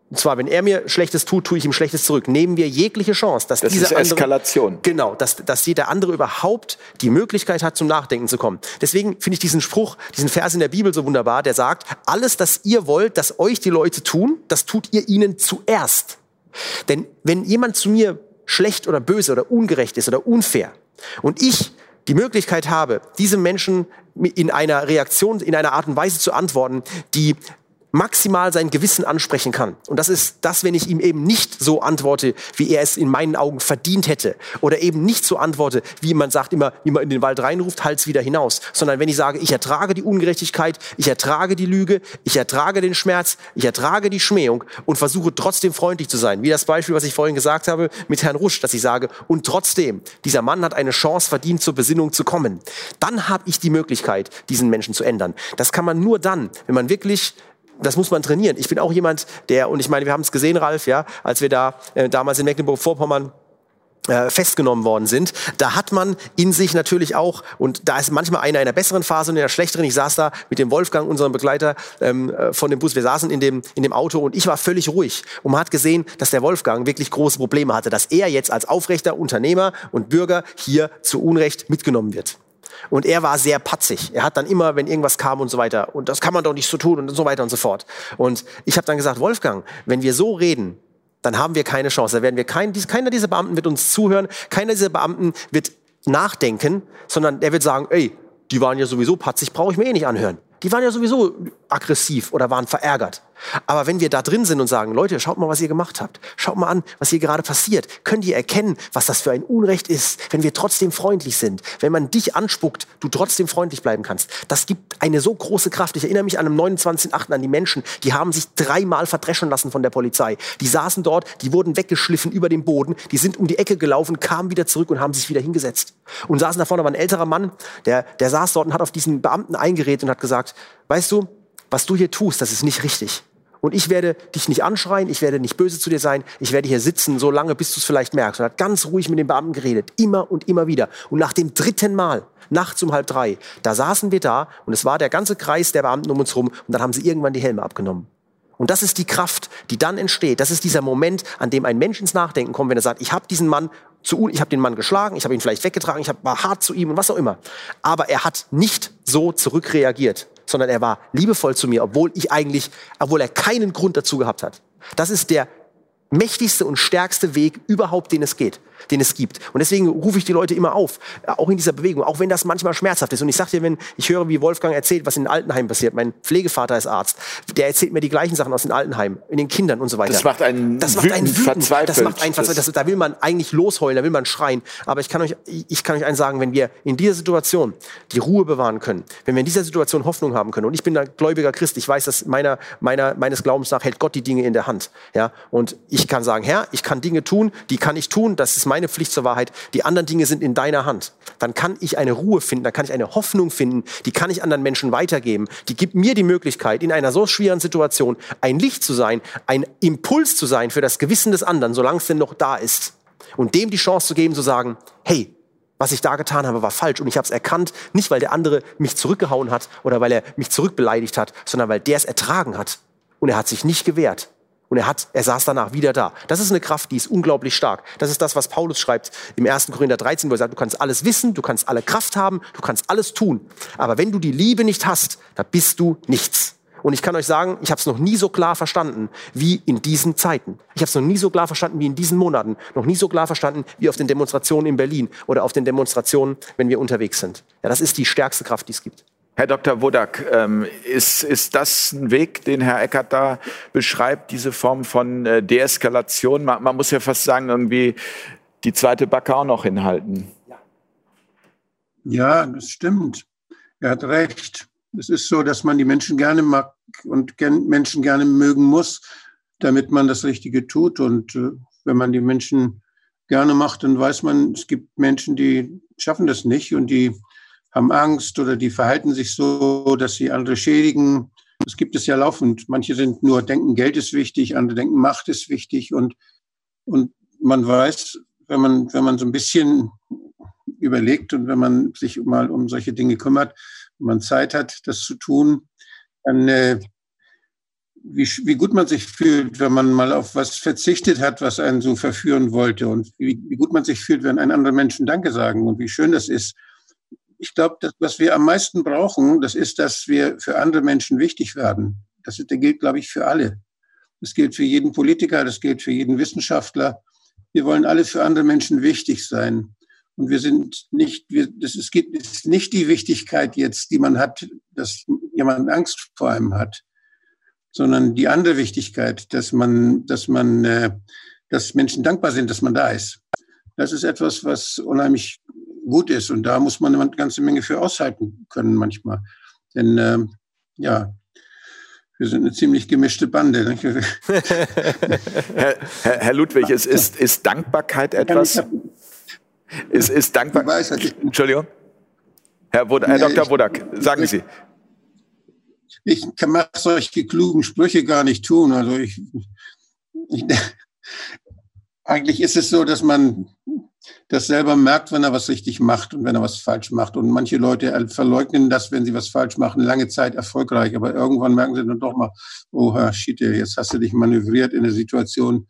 und zwar, wenn er mir Schlechtes tut, tue ich ihm Schlechtes zurück. Nehmen wir jegliche Chance, dass das diese ist Eskalation. Andere, genau, dass, dass jeder andere überhaupt die Möglichkeit hat, zum Nachdenken zu kommen. Deswegen finde ich diesen Spruch, diesen Vers in der Bibel so wunderbar, der sagt, alles, das ihr wollt, dass euch die Leute tun, das tut ihr ihnen zuerst. Denn wenn jemand zu mir schlecht oder böse oder ungerecht ist oder unfair. Und ich die Möglichkeit habe, diesem Menschen in einer Reaktion, in einer Art und Weise zu antworten, die maximal sein Gewissen ansprechen kann. Und das ist das, wenn ich ihm eben nicht so antworte, wie er es in meinen Augen verdient hätte. Oder eben nicht so antworte, wie man sagt immer, wie man in den Wald reinruft, halt's wieder hinaus. Sondern wenn ich sage, ich ertrage die Ungerechtigkeit, ich ertrage die Lüge, ich ertrage den Schmerz, ich ertrage die Schmähung und versuche trotzdem freundlich zu sein. Wie das Beispiel, was ich vorhin gesagt habe mit Herrn Rusch, dass ich sage, und trotzdem, dieser Mann hat eine Chance verdient, zur Besinnung zu kommen. Dann habe ich die Möglichkeit, diesen Menschen zu ändern. Das kann man nur dann, wenn man wirklich das muss man trainieren. Ich bin auch jemand, der, und ich meine, wir haben es gesehen, Ralf, ja, als wir da äh, damals in Mecklenburg-Vorpommern äh, festgenommen worden sind. Da hat man in sich natürlich auch, und da ist manchmal einer in einer besseren Phase und in einer schlechteren. Ich saß da mit dem Wolfgang, unserem Begleiter ähm, äh, von dem Bus. Wir saßen in dem, in dem Auto und ich war völlig ruhig. Und man hat gesehen, dass der Wolfgang wirklich große Probleme hatte, dass er jetzt als aufrechter Unternehmer und Bürger hier zu Unrecht mitgenommen wird. Und er war sehr patzig. Er hat dann immer, wenn irgendwas kam und so weiter, und das kann man doch nicht so tun und so weiter und so fort. Und ich habe dann gesagt, Wolfgang, wenn wir so reden, dann haben wir keine Chance. Da werden wir kein, keiner dieser Beamten wird uns zuhören, keiner dieser Beamten wird nachdenken, sondern der wird sagen, ey, die waren ja sowieso patzig, brauche ich mir eh nicht anhören. Die waren ja sowieso aggressiv oder waren verärgert. Aber wenn wir da drin sind und sagen, Leute, schaut mal, was ihr gemacht habt. Schaut mal an, was hier gerade passiert. Könnt ihr erkennen, was das für ein Unrecht ist, wenn wir trotzdem freundlich sind. Wenn man dich anspuckt, du trotzdem freundlich bleiben kannst. Das gibt eine so große Kraft. Ich erinnere mich an am 29.8. an die Menschen, die haben sich dreimal verdreschen lassen von der Polizei. Die saßen dort, die wurden weggeschliffen über den Boden, die sind um die Ecke gelaufen, kamen wieder zurück und haben sich wieder hingesetzt. Und saßen da vorne, war ein älterer Mann, der, der saß dort und hat auf diesen Beamten eingeredet und hat gesagt, weißt du, was du hier tust, das ist nicht richtig. Und ich werde dich nicht anschreien, ich werde nicht böse zu dir sein, ich werde hier sitzen, so lange, bis du es vielleicht merkst. Und hat ganz ruhig mit dem Beamten geredet, immer und immer wieder. Und nach dem dritten Mal, nachts um halb drei, da saßen wir da und es war der ganze Kreis der Beamten um uns rum und dann haben sie irgendwann die Helme abgenommen. Und das ist die Kraft, die dann entsteht. Das ist dieser Moment, an dem ein Mensch ins Nachdenken kommt, wenn er sagt, ich habe diesen Mann zu, ich habe den Mann geschlagen, ich habe ihn vielleicht weggetragen, ich war hart zu ihm und was auch immer. Aber er hat nicht so zurückreagiert, sondern er war liebevoll zu mir, obwohl ich eigentlich, obwohl er keinen Grund dazu gehabt hat. Das ist der mächtigste und stärkste Weg überhaupt, den es geht den es gibt. Und deswegen rufe ich die Leute immer auf, äh, auch in dieser Bewegung, auch wenn das manchmal schmerzhaft ist. Und ich sage dir, wenn ich höre, wie Wolfgang erzählt, was in den Altenheimen passiert, mein Pflegevater ist Arzt, der erzählt mir die gleichen Sachen aus den Altenheimen, in den Kindern und so weiter. Das macht einen das macht einen wütend, verzweifelt. Das macht einen verzweifelt. Das, da will man eigentlich losheulen, da will man schreien. Aber ich kann euch, ich kann euch eins sagen, wenn wir in dieser Situation die Ruhe bewahren können, wenn wir in dieser Situation Hoffnung haben können, und ich bin ein gläubiger Christ, ich weiß, dass meiner, meiner, meines Glaubens nach hält Gott die Dinge in der Hand. Ja? Und ich kann sagen, Herr, ich kann Dinge tun, die kann ich tun, das ist meine Pflicht zur Wahrheit. Die anderen Dinge sind in deiner Hand. Dann kann ich eine Ruhe finden, dann kann ich eine Hoffnung finden, die kann ich anderen Menschen weitergeben. Die gibt mir die Möglichkeit, in einer so schweren Situation ein Licht zu sein, ein Impuls zu sein für das Gewissen des anderen, solange es denn noch da ist. Und dem die Chance zu geben, zu sagen, hey, was ich da getan habe, war falsch und ich habe es erkannt, nicht weil der andere mich zurückgehauen hat oder weil er mich zurückbeleidigt hat, sondern weil der es ertragen hat und er hat sich nicht gewehrt. Und er hat, er saß danach wieder da. Das ist eine Kraft, die ist unglaublich stark. Das ist das, was Paulus schreibt im 1. Korinther 13, wo er sagt, du kannst alles wissen, du kannst alle Kraft haben, du kannst alles tun. Aber wenn du die Liebe nicht hast, da bist du nichts. Und ich kann euch sagen, ich habe es noch nie so klar verstanden wie in diesen Zeiten. Ich habe es noch nie so klar verstanden wie in diesen Monaten. Noch nie so klar verstanden wie auf den Demonstrationen in Berlin oder auf den Demonstrationen, wenn wir unterwegs sind. Ja, das ist die stärkste Kraft, die es gibt. Herr Dr. Wodak, ähm, ist, ist das ein Weg, den Herr Eckert da beschreibt, diese Form von äh, Deeskalation? Man, man, muss ja fast sagen, irgendwie die zweite Backe auch noch hinhalten. Ja, das stimmt. Er hat recht. Es ist so, dass man die Menschen gerne mag und Menschen gerne mögen muss, damit man das Richtige tut. Und äh, wenn man die Menschen gerne macht, dann weiß man, es gibt Menschen, die schaffen das nicht und die haben Angst oder die verhalten sich so, dass sie andere schädigen. Das gibt es ja laufend. Manche sind nur denken, Geld ist wichtig, andere denken, Macht ist wichtig und, und man weiß, wenn man, wenn man so ein bisschen überlegt und wenn man sich mal um solche Dinge kümmert, wenn man Zeit hat, das zu tun, dann äh, wie, wie gut man sich fühlt, wenn man mal auf was verzichtet hat, was einen so verführen wollte und wie, wie gut man sich fühlt, wenn ein anderer Menschen Danke sagen und wie schön das ist ich glaube, das, was wir am meisten brauchen, das ist, dass wir für andere Menschen wichtig werden. Das, gilt, glaube ich, für alle. Das gilt für jeden Politiker, das gilt für jeden Wissenschaftler. Wir wollen alle für andere Menschen wichtig sein. Und wir sind nicht, wir, das ist, ist nicht die Wichtigkeit jetzt, die man hat, dass jemand Angst vor einem hat, sondern die andere Wichtigkeit, dass man, dass man, äh, dass Menschen dankbar sind, dass man da ist. Das ist etwas, was unheimlich gut ist. Und da muss man eine ganze Menge für aushalten können manchmal. Denn äh, ja, wir sind eine ziemlich gemischte Bande. Herr, Herr, Ludwig, es ist, ist Dankbarkeit etwas? Ist, ist Dankbarkeit. Entschuldigung. Herr, Wod Herr Dr. Wodak, sagen Sie. Ich kann solche klugen Sprüche gar nicht tun. Also ich, ich, eigentlich ist es so, dass man das selber merkt, wenn er was richtig macht und wenn er was falsch macht. Und manche Leute verleugnen das, wenn sie was falsch machen, lange Zeit erfolgreich. Aber irgendwann merken sie dann doch mal, oh Herr Schiete, jetzt hast du dich manövriert in eine Situation,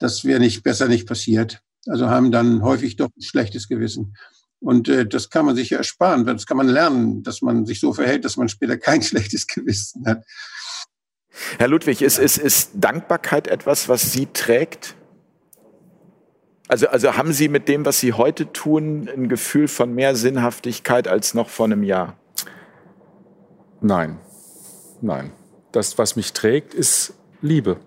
das wäre nicht besser nicht passiert. Also haben dann häufig doch ein schlechtes Gewissen. Und äh, das kann man sich ja ersparen. Das kann man lernen, dass man sich so verhält, dass man später kein schlechtes Gewissen hat. Herr Ludwig, ist, ist, ist Dankbarkeit etwas, was Sie trägt? Also, also haben Sie mit dem, was Sie heute tun, ein Gefühl von mehr Sinnhaftigkeit als noch vor einem Jahr? Nein, nein. das, was mich trägt, ist Liebe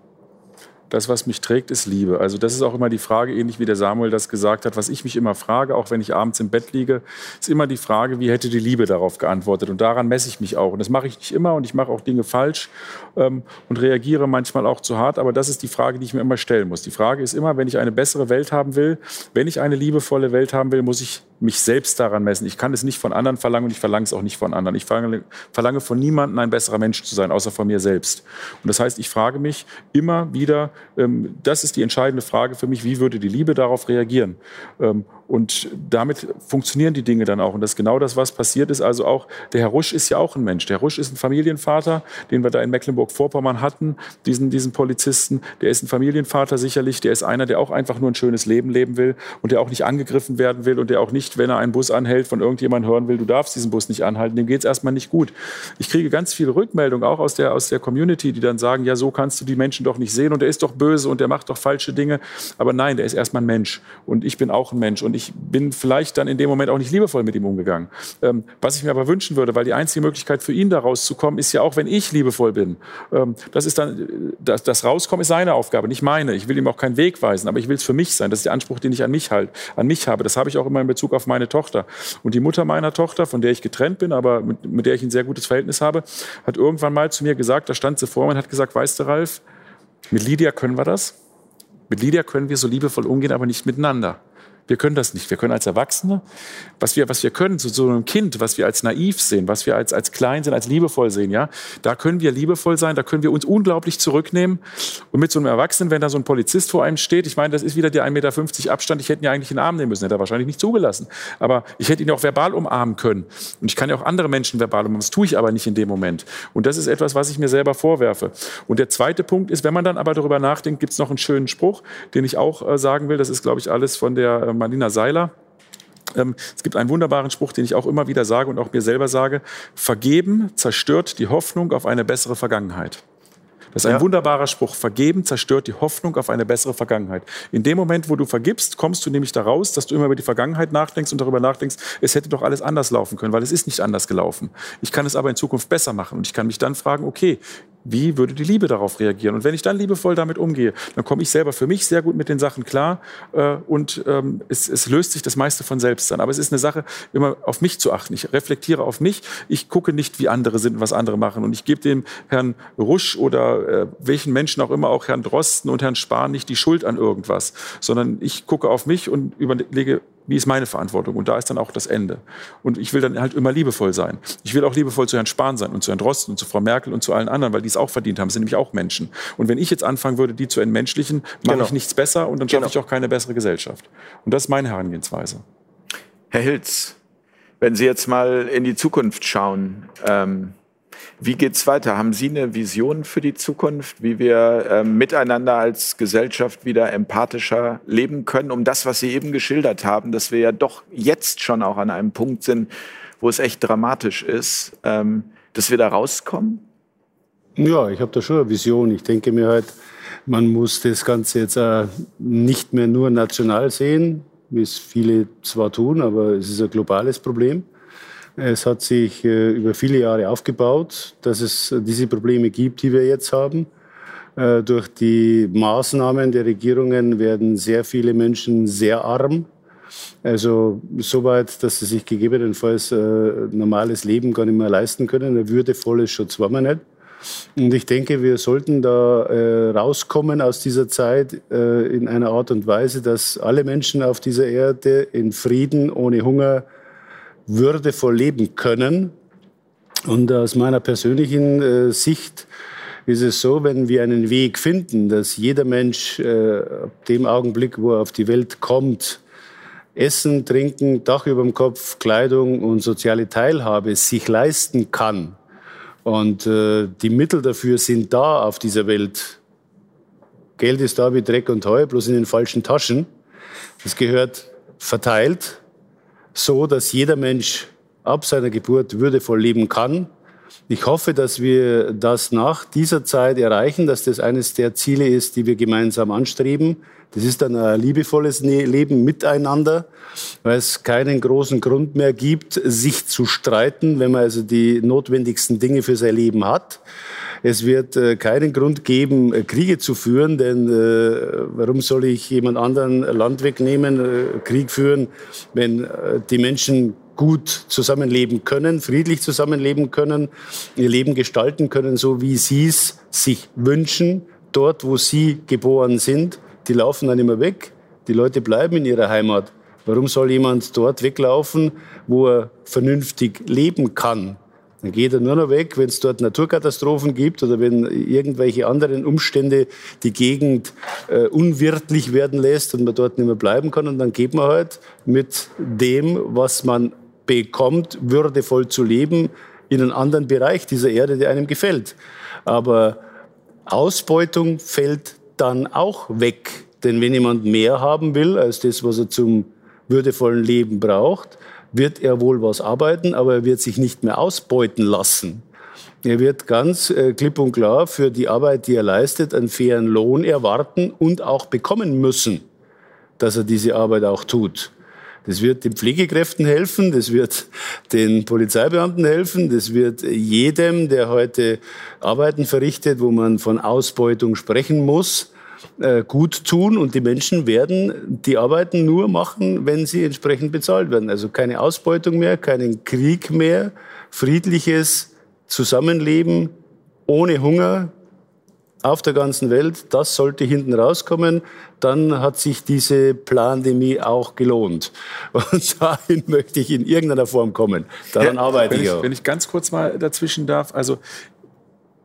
das, was mich trägt, ist Liebe. Also das ist auch immer die Frage, ähnlich wie der Samuel das gesagt hat, was ich mich immer frage, auch wenn ich abends im Bett liege, ist immer die Frage, wie hätte die Liebe darauf geantwortet? Und daran messe ich mich auch. Und das mache ich nicht immer und ich mache auch Dinge falsch ähm, und reagiere manchmal auch zu hart. Aber das ist die Frage, die ich mir immer stellen muss. Die Frage ist immer, wenn ich eine bessere Welt haben will, wenn ich eine liebevolle Welt haben will, muss ich mich selbst daran messen. Ich kann es nicht von anderen verlangen und ich verlange es auch nicht von anderen. Ich verlange, verlange von niemandem ein besserer Mensch zu sein, außer von mir selbst. Und das heißt, ich frage mich immer wieder, ähm, das ist die entscheidende Frage für mich, wie würde die Liebe darauf reagieren? Ähm, und damit funktionieren die Dinge dann auch. Und das ist genau das, was passiert ist. Also auch, der Herr Rusch ist ja auch ein Mensch. Der Herr Rusch ist ein Familienvater, den wir da in Mecklenburg-Vorpommern hatten, diesen, diesen Polizisten. Der ist ein Familienvater sicherlich. Der ist einer, der auch einfach nur ein schönes Leben leben will und der auch nicht angegriffen werden will und der auch nicht, wenn er einen Bus anhält, von irgendjemandem hören will, du darfst diesen Bus nicht anhalten. Dem geht es erstmal nicht gut. Ich kriege ganz viele Rückmeldungen, auch aus der, aus der Community, die dann sagen, ja, so kannst du die Menschen doch nicht sehen und der ist doch böse und der macht doch falsche Dinge. Aber nein, der ist erstmal ein Mensch und ich bin auch ein Mensch und ich bin vielleicht dann in dem Moment auch nicht liebevoll mit ihm umgegangen. Ähm, was ich mir aber wünschen würde, weil die einzige Möglichkeit für ihn da rauszukommen, ist ja auch, wenn ich liebevoll bin. Ähm, das ist dann, das, das Rauskommen ist seine Aufgabe, nicht meine. Ich will ihm auch keinen Weg weisen, aber ich will es für mich sein. Das ist der Anspruch, den ich an mich halt, an mich habe. Das habe ich auch immer in Bezug auf meine Tochter. Und die Mutter meiner Tochter, von der ich getrennt bin, aber mit, mit der ich ein sehr gutes Verhältnis habe, hat irgendwann mal zu mir gesagt, da stand sie vor mir und hat gesagt, weißt du, Ralf, mit Lydia können wir das. Mit Lydia können wir so liebevoll umgehen, aber nicht miteinander. Wir können das nicht. Wir können als Erwachsene, was wir, was wir können, zu so einem Kind, was wir als naiv sehen, was wir als, als klein sind, als liebevoll sehen, ja, da können wir liebevoll sein, da können wir uns unglaublich zurücknehmen. Und mit so einem Erwachsenen, wenn da so ein Polizist vor einem steht, ich meine, das ist wieder der 1,50 Meter Abstand, ich hätte ihn ja eigentlich in den Arm nehmen müssen, hätte er wahrscheinlich nicht zugelassen. Aber ich hätte ihn auch verbal umarmen können. Und ich kann ja auch andere Menschen verbal umarmen. Das tue ich aber nicht in dem Moment. Und das ist etwas, was ich mir selber vorwerfe. Und der zweite Punkt ist, wenn man dann aber darüber nachdenkt, gibt es noch einen schönen Spruch, den ich auch äh, sagen will. Das ist, glaube ich, alles von der äh, Marlina Seiler. Ähm, es gibt einen wunderbaren Spruch, den ich auch immer wieder sage und auch mir selber sage. Vergeben zerstört die Hoffnung auf eine bessere Vergangenheit. Das ist ein ja. wunderbarer Spruch. Vergeben zerstört die Hoffnung auf eine bessere Vergangenheit. In dem Moment, wo du vergibst, kommst du nämlich daraus, dass du immer über die Vergangenheit nachdenkst und darüber nachdenkst, es hätte doch alles anders laufen können, weil es ist nicht anders gelaufen. Ich kann es aber in Zukunft besser machen und ich kann mich dann fragen, okay, wie würde die Liebe darauf reagieren? Und wenn ich dann liebevoll damit umgehe, dann komme ich selber für mich sehr gut mit den Sachen klar äh, und ähm, es, es, löst sich das meiste von selbst dann. Aber es ist eine Sache, immer auf mich zu achten. Ich reflektiere auf mich. Ich gucke nicht, wie andere sind und was andere machen. Und ich gebe dem Herrn Rusch oder äh, welchen Menschen auch immer, auch Herrn Drosten und Herrn Spahn, nicht die Schuld an irgendwas, sondern ich gucke auf mich und überlege, wie ist meine Verantwortung? Und da ist dann auch das Ende. Und ich will dann halt immer liebevoll sein. Ich will auch liebevoll zu Herrn Spahn sein und zu Herrn Drosten und zu Frau Merkel und zu allen anderen, weil die es auch verdient haben. Es sind nämlich auch Menschen. Und wenn ich jetzt anfangen würde, die zu entmenschlichen, mache genau. ich nichts besser und dann schaffe genau. ich auch keine bessere Gesellschaft. Und das ist meine Herangehensweise. Herr Hilz, wenn Sie jetzt mal in die Zukunft schauen, ähm, wie geht's weiter? Haben Sie eine Vision für die Zukunft, wie wir äh, miteinander als Gesellschaft wieder empathischer leben können, um das, was Sie eben geschildert haben, dass wir ja doch jetzt schon auch an einem Punkt sind, wo es echt dramatisch ist, ähm, dass wir da rauskommen? Ja, ich habe da schon eine Vision. Ich denke mir halt, man muss das Ganze jetzt äh, nicht mehr nur national sehen, wie es viele zwar tun, aber es ist ein globales Problem. Es hat sich äh, über viele Jahre aufgebaut, dass es diese Probleme gibt, die wir jetzt haben. Äh, durch die Maßnahmen der Regierungen werden sehr viele Menschen sehr arm. Also so weit, dass sie sich gegebenenfalls äh, normales Leben gar nicht mehr leisten können. Ein würdevolles Schutz war man nicht. Und ich denke, wir sollten da äh, rauskommen aus dieser Zeit äh, in einer Art und Weise, dass alle Menschen auf dieser Erde in Frieden, ohne Hunger, würdevoll leben können. Und aus meiner persönlichen äh, Sicht ist es so, wenn wir einen Weg finden, dass jeder Mensch äh, ab dem Augenblick, wo er auf die Welt kommt, Essen, Trinken, Dach über dem Kopf, Kleidung und soziale Teilhabe sich leisten kann. Und äh, die Mittel dafür sind da auf dieser Welt. Geld ist da wie Dreck und Heu, bloß in den falschen Taschen. Das gehört verteilt so, dass jeder Mensch ab seiner Geburt würdevoll leben kann. Ich hoffe, dass wir das nach dieser Zeit erreichen, dass das eines der Ziele ist, die wir gemeinsam anstreben. Das ist dann ein liebevolles ne-, Leben miteinander, weil es keinen großen Grund mehr gibt, sich zu streiten, wenn man also die notwendigsten Dinge für sein Leben hat. Es wird äh, keinen Grund geben, äh, Kriege zu führen, denn äh, warum soll ich jemand anderen Land wegnehmen, äh, Krieg führen, wenn äh, die Menschen gut zusammenleben können, friedlich zusammenleben können, ihr Leben gestalten können, so wie sie es sich wünschen, dort, wo sie geboren sind. Die laufen dann immer weg. Die Leute bleiben in ihrer Heimat. Warum soll jemand dort weglaufen, wo er vernünftig leben kann? Dann geht er nur noch weg, wenn es dort Naturkatastrophen gibt oder wenn irgendwelche anderen Umstände die Gegend äh, unwirtlich werden lässt und man dort nicht mehr bleiben kann. Und dann geht man halt mit dem, was man bekommt, würdevoll zu leben in einen anderen Bereich dieser Erde, der einem gefällt. Aber Ausbeutung fällt dann auch weg. Denn wenn jemand mehr haben will als das, was er zum würdevollen Leben braucht, wird er wohl was arbeiten, aber er wird sich nicht mehr ausbeuten lassen. Er wird ganz äh, klipp und klar für die Arbeit, die er leistet, einen fairen Lohn erwarten und auch bekommen müssen, dass er diese Arbeit auch tut. Das wird den Pflegekräften helfen, das wird den Polizeibeamten helfen, das wird jedem, der heute Arbeiten verrichtet, wo man von Ausbeutung sprechen muss, äh, gut tun und die Menschen werden die Arbeiten nur machen, wenn sie entsprechend bezahlt werden. Also keine Ausbeutung mehr, keinen Krieg mehr, friedliches Zusammenleben ohne Hunger, auf der ganzen Welt. Das sollte hinten rauskommen. Dann hat sich diese Plandemie auch gelohnt. Und dahin möchte ich in irgendeiner Form kommen. Daran ja, arbeite ich auch. Wenn ich ganz kurz mal dazwischen darf. Also,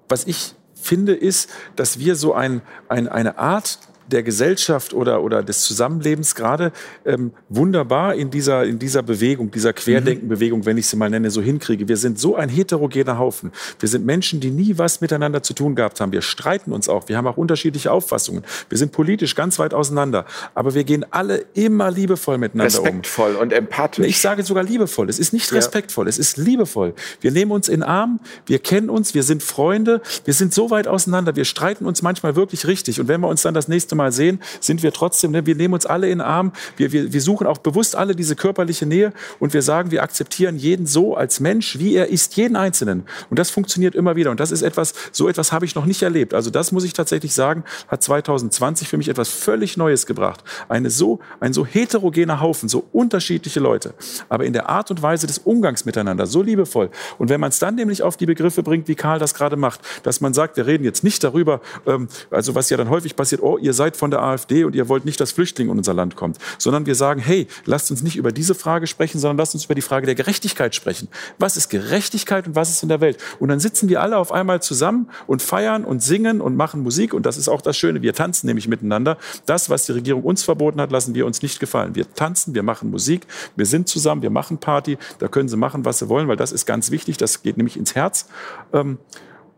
was ich finde, ist, dass wir so ein, ein, eine Art der Gesellschaft oder, oder des Zusammenlebens gerade ähm, wunderbar in dieser, in dieser Bewegung, dieser Querdenkenbewegung, wenn ich sie mal nenne, so hinkriege. Wir sind so ein heterogener Haufen. Wir sind Menschen, die nie was miteinander zu tun gehabt haben. Wir streiten uns auch. Wir haben auch unterschiedliche Auffassungen. Wir sind politisch ganz weit auseinander. Aber wir gehen alle immer liebevoll miteinander respektvoll um. Respektvoll und empathisch. Ich sage sogar liebevoll. Es ist nicht respektvoll. Ja. Es ist liebevoll. Wir nehmen uns in Arm. Wir kennen uns. Wir sind Freunde. Wir sind so weit auseinander. Wir streiten uns manchmal wirklich richtig. Und wenn wir uns dann das nächste Mal mal sehen, sind wir trotzdem, ne, wir nehmen uns alle in den Arm, wir, wir, wir suchen auch bewusst alle diese körperliche Nähe und wir sagen, wir akzeptieren jeden so als Mensch, wie er ist, jeden Einzelnen. Und das funktioniert immer wieder. Und das ist etwas, so etwas habe ich noch nicht erlebt. Also das muss ich tatsächlich sagen, hat 2020 für mich etwas völlig Neues gebracht. Eine so, ein so heterogener Haufen, so unterschiedliche Leute, aber in der Art und Weise des Umgangs miteinander, so liebevoll. Und wenn man es dann nämlich auf die Begriffe bringt, wie Karl das gerade macht, dass man sagt, wir reden jetzt nicht darüber, ähm, also was ja dann häufig passiert, oh, ihr seid seid von der AfD und ihr wollt nicht, dass Flüchtlinge in unser Land kommen, sondern wir sagen, hey, lasst uns nicht über diese Frage sprechen, sondern lasst uns über die Frage der Gerechtigkeit sprechen. Was ist Gerechtigkeit und was ist in der Welt? Und dann sitzen wir alle auf einmal zusammen und feiern und singen und machen Musik und das ist auch das Schöne, wir tanzen nämlich miteinander. Das, was die Regierung uns verboten hat, lassen wir uns nicht gefallen. Wir tanzen, wir machen Musik, wir sind zusammen, wir machen Party, da können sie machen, was sie wollen, weil das ist ganz wichtig, das geht nämlich ins Herz. Ähm,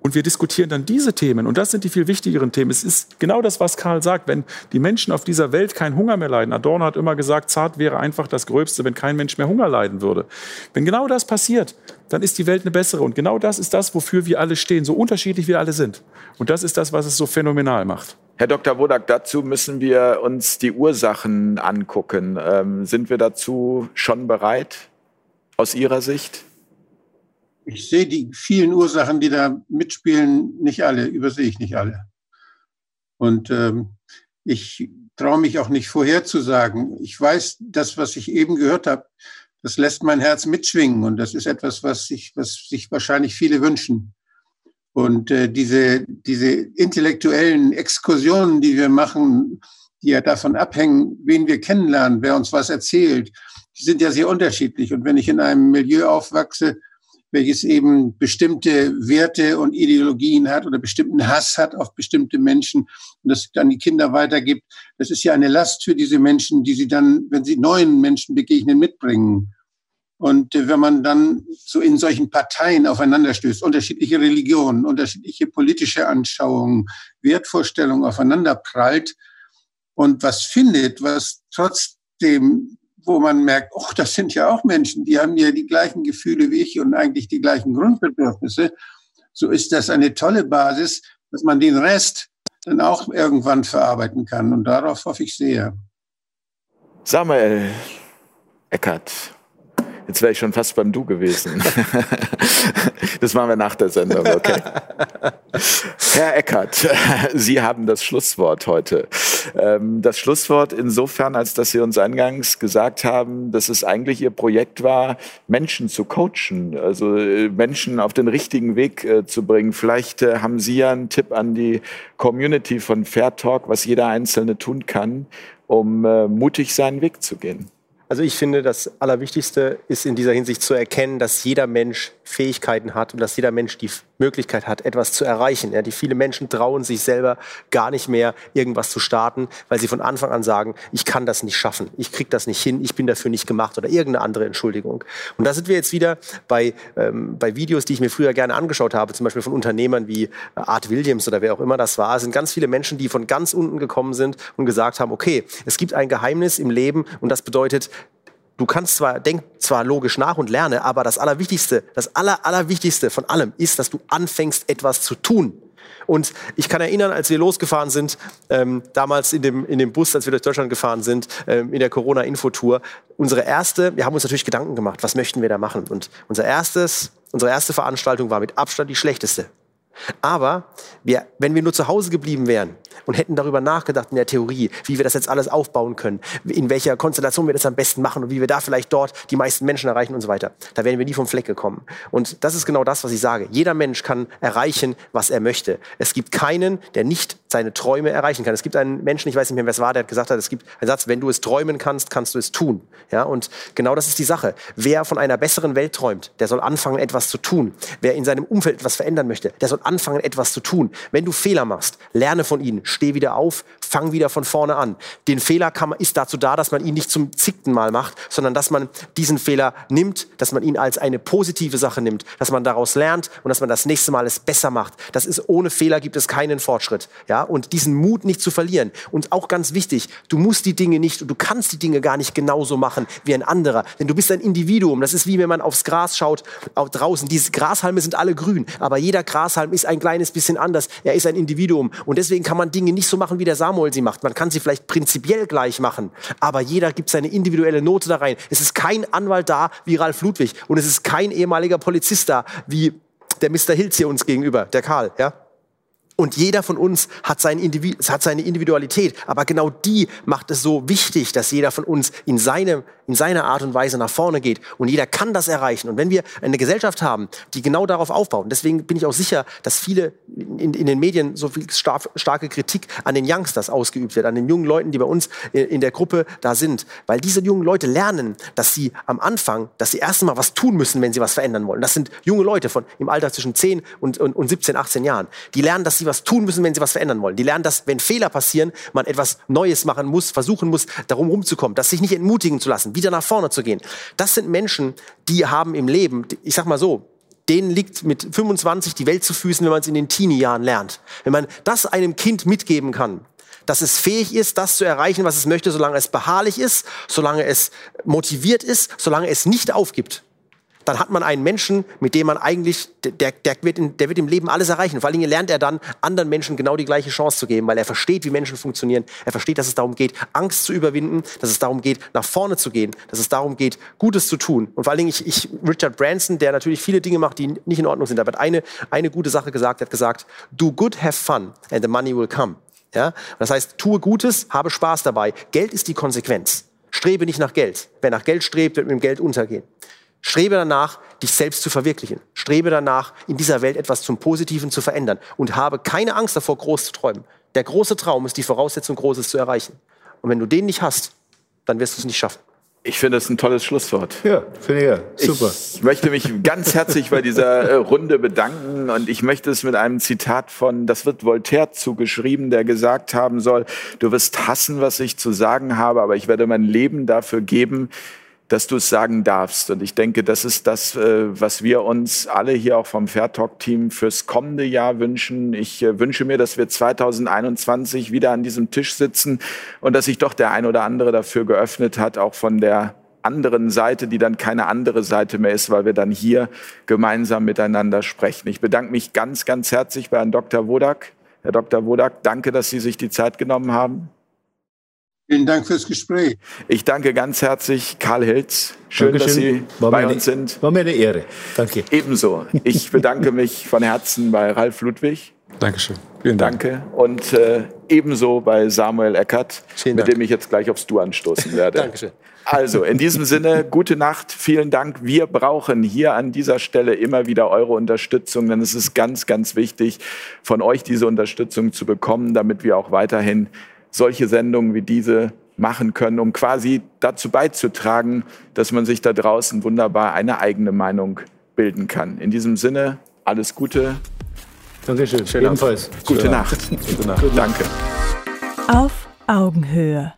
und wir diskutieren dann diese Themen. Und das sind die viel wichtigeren Themen. Es ist genau das, was Karl sagt. Wenn die Menschen auf dieser Welt keinen Hunger mehr leiden. Adorno hat immer gesagt, zart wäre einfach das Gröbste, wenn kein Mensch mehr Hunger leiden würde. Wenn genau das passiert, dann ist die Welt eine bessere. Und genau das ist das, wofür wir alle stehen, so unterschiedlich wir alle sind. Und das ist das, was es so phänomenal macht. Herr Dr. Wodak, dazu müssen wir uns die Ursachen angucken. Ähm, sind wir dazu schon bereit aus Ihrer Sicht? Ich sehe die vielen Ursachen, die da mitspielen, nicht alle, übersehe ich nicht alle. Und ähm, ich traue mich auch nicht vorherzusagen. Ich weiß, das, was ich eben gehört habe, das lässt mein Herz mitschwingen und das ist etwas, was sich, was sich wahrscheinlich viele wünschen. Und äh, diese, diese intellektuellen Exkursionen, die wir machen, die ja davon abhängen, wen wir kennenlernen, wer uns was erzählt, die sind ja sehr unterschiedlich. Und wenn ich in einem Milieu aufwachse, welches eben bestimmte Werte und Ideologien hat oder bestimmten Hass hat auf bestimmte Menschen und das dann die Kinder weitergibt. Das ist ja eine Last für diese Menschen, die sie dann, wenn sie neuen Menschen begegnen, mitbringen. Und äh, wenn man dann so in solchen Parteien aufeinanderstößt, unterschiedliche Religionen, unterschiedliche politische Anschauungen, Wertvorstellungen aufeinander prallt und was findet, was trotzdem wo man merkt, oh, das sind ja auch Menschen, die haben ja die gleichen Gefühle wie ich und eigentlich die gleichen Grundbedürfnisse, so ist das eine tolle Basis, dass man den Rest dann auch irgendwann verarbeiten kann. Und darauf hoffe ich sehr. Samuel Eckert, Jetzt wäre ich schon fast beim Du gewesen. das machen wir nach der Sendung, okay. Herr Eckert, Sie haben das Schlusswort heute. Ähm, das Schlusswort insofern, als dass Sie uns eingangs gesagt haben, dass es eigentlich Ihr Projekt war, Menschen zu coachen, also äh, Menschen auf den richtigen Weg äh, zu bringen. Vielleicht äh, haben Sie ja einen Tipp an die Community von Fair Talk, was jeder Einzelne tun kann, um mutig seinen Weg zu gehen. Also ich finde, das Allerwichtigste ist in dieser Hinsicht zu erkennen, dass jeder Mensch Fähigkeiten hat und dass jeder Mensch die Möglichkeit hat, etwas zu erreichen. Ja, die viele Menschen trauen sich selber gar nicht mehr, irgendwas zu starten, weil sie von Anfang an sagen, ich kann das nicht schaffen, ich kriege das nicht hin, ich bin dafür nicht gemacht oder irgendeine andere Entschuldigung. Und da sind wir jetzt wieder bei, ähm, bei Videos, die ich mir früher gerne angeschaut habe, zum Beispiel von Unternehmern wie Art Williams oder wer auch immer das war. Es sind ganz viele Menschen, die von ganz unten gekommen sind und gesagt haben, okay, es gibt ein Geheimnis im Leben und das bedeutet, Du kannst zwar, denk zwar logisch nach und lerne, aber das Allerwichtigste, das Aller, Allerwichtigste von allem ist, dass du anfängst, etwas zu tun. Und ich kann erinnern, als wir losgefahren sind, ähm, damals in dem, in dem Bus, als wir durch Deutschland gefahren sind, ähm, in der Corona-Infotour, unsere erste, wir haben uns natürlich Gedanken gemacht, was möchten wir da machen? Und unser erstes, unsere erste Veranstaltung war mit Abstand die schlechteste. Aber wir, wenn wir nur zu Hause geblieben wären und hätten darüber nachgedacht in der Theorie, wie wir das jetzt alles aufbauen können, in welcher Konstellation wir das am besten machen und wie wir da vielleicht dort die meisten Menschen erreichen und so weiter, da wären wir nie vom Fleck gekommen. Und das ist genau das, was ich sage. Jeder Mensch kann erreichen, was er möchte. Es gibt keinen, der nicht seine Träume erreichen kann. Es gibt einen Menschen, ich weiß nicht mehr, wer es war, der hat gesagt hat, es gibt einen Satz, wenn du es träumen kannst, kannst du es tun. Ja, und genau das ist die Sache. Wer von einer besseren Welt träumt, der soll anfangen, etwas zu tun. Wer in seinem Umfeld etwas verändern möchte, der soll anfangen, etwas zu tun. Wenn du Fehler machst, lerne von ihnen, steh wieder auf, fang wieder von vorne an. Den Fehler man, ist dazu da, dass man ihn nicht zum zickten Mal macht, sondern dass man diesen Fehler nimmt, dass man ihn als eine positive Sache nimmt, dass man daraus lernt und dass man das nächste Mal es besser macht. Das ist ohne Fehler gibt es keinen Fortschritt. Ja, und diesen Mut nicht zu verlieren. Und auch ganz wichtig, du musst die Dinge nicht und du kannst die Dinge gar nicht genauso machen wie ein anderer, denn du bist ein Individuum. Das ist wie wenn man aufs Gras schaut, auch draußen. Diese Grashalme sind alle grün, aber jeder Grashalm ist ein kleines bisschen anders. Er ist ein Individuum. Und deswegen kann man Dinge nicht so machen, wie der Samuel sie macht. Man kann sie vielleicht prinzipiell gleich machen, aber jeder gibt seine individuelle Note da rein. Es ist kein Anwalt da wie Ralf Ludwig und es ist kein ehemaliger Polizist da wie der Mr. Hilz hier uns gegenüber, der Karl, ja? Und jeder von uns hat, sein hat seine Individualität. Aber genau die macht es so wichtig, dass jeder von uns in, seine, in seiner Art und Weise nach vorne geht. Und jeder kann das erreichen. Und wenn wir eine Gesellschaft haben, die genau darauf aufbaut, deswegen bin ich auch sicher, dass viele in, in den Medien so viel star starke Kritik an den Youngsters ausgeübt wird, an den jungen Leuten, die bei uns in, der Gruppe da sind. Weil diese jungen Leute lernen, dass sie am Anfang, dass sie erst einmal was tun müssen, wenn sie was verändern wollen. Das sind junge Leute von, im Alter zwischen 10 und, und, und 17, 18 Jahren. Die lernen, dass sie was tun müssen, wenn sie was verändern wollen. Die lernen, dass, wenn Fehler passieren, man etwas Neues machen muss, versuchen muss, darum rumzukommen, dass sich nicht entmutigen zu lassen, wieder nach vorne zu gehen. Das sind Menschen, die haben im Leben, ich sag mal so, denen liegt mit 25 die Welt zu Füßen, wenn man es in den Teenie-Jahren lernt. Wenn man das einem Kind mitgeben kann, dass es fähig ist, das zu erreichen, was es möchte, solange es beharrlich ist, solange es motiviert ist, solange es nicht aufgibt dann hat man einen Menschen, mit dem man eigentlich, der, der, wird in, der wird im Leben alles erreichen. Vor allen Dingen lernt er dann, anderen Menschen genau die gleiche Chance zu geben, weil er versteht, wie Menschen funktionieren. Er versteht, dass es darum geht, Angst zu überwinden, dass es darum geht, nach vorne zu gehen, dass es darum geht, Gutes zu tun. Und vor allen Dingen, ich, ich Richard Branson, der natürlich viele Dinge macht, die nicht in Ordnung sind, aber hat eine, eine gute Sache gesagt, er hat gesagt, do good, have fun and the money will come. Ja? Das heißt, tue Gutes, habe Spaß dabei. Geld ist die Konsequenz. Strebe nicht nach Geld. Wer nach Geld strebt, wird mit dem Geld untergehen. Strebe danach, dich selbst zu verwirklichen. Strebe danach, in dieser Welt etwas zum Positiven zu verändern. Und habe keine Angst davor, groß zu träumen. Der große Traum ist die Voraussetzung, Großes zu erreichen. Und wenn du den nicht hast, dann wirst du es nicht schaffen. Ich finde das ein tolles Schlusswort. Ja, finde ich ja. Super. Ich möchte mich ganz herzlich bei dieser äh, Runde bedanken und ich möchte es mit einem Zitat von, das wird Voltaire zugeschrieben, der gesagt haben soll, du wirst hassen, was ich zu sagen habe, aber ich werde mein Leben dafür geben, dass du es sagen darfst. Und ich denke, das ist das, äh, was wir uns alle hier auch vom Fair Talk Team fürs kommende Jahr wünschen. Ich äh, wünsche mir, dass wir 2021 wieder an diesem Tisch sitzen und dass sich doch der ein oder andere dafür geöffnet hat, auch von der anderen Seite, die dann keine andere Seite mehr ist, weil wir dann hier gemeinsam miteinander sprechen. Ich bedanke mich ganz, ganz herzlich bei Herrn Dr. Wodak. Herr Dr. Wodak, danke, dass Sie sich die Zeit genommen haben. Vielen Dank fürs Gespräch. Ich danke ganz herzlich Karl Hilz. Schön, Dankeschön. dass Sie War bei mir eine- uns sind. War mir eine Ehre. Danke. Ebenso. Ich bedanke mich von Herzen bei Ralf Ludwig. Dankeschön. Vielen Dank. Danke. Und äh, ebenso bei Samuel Eckert, Vielen mit Dank. dem ich jetzt gleich aufs Du anstoßen werde. Dankeschön. Also, in diesem Sinne, gute Nacht, vielen Dank. Wir brauchen hier an dieser Stelle immer wieder eure Unterstützung, denn es ist ganz, ganz wichtig, von euch diese Unterstützung zu bekommen, damit wir auch weiterhin solche Sendungen wie diese machen können, um quasi dazu beizutragen, dass man sich da draußen wunderbar eine eigene Meinung bilden kann. In diesem Sinne, alles Gute, Dankeschön. Schönen Abend. Ebenfalls. gute Nacht. Gute Nacht. Danke. Auf Augenhöhe.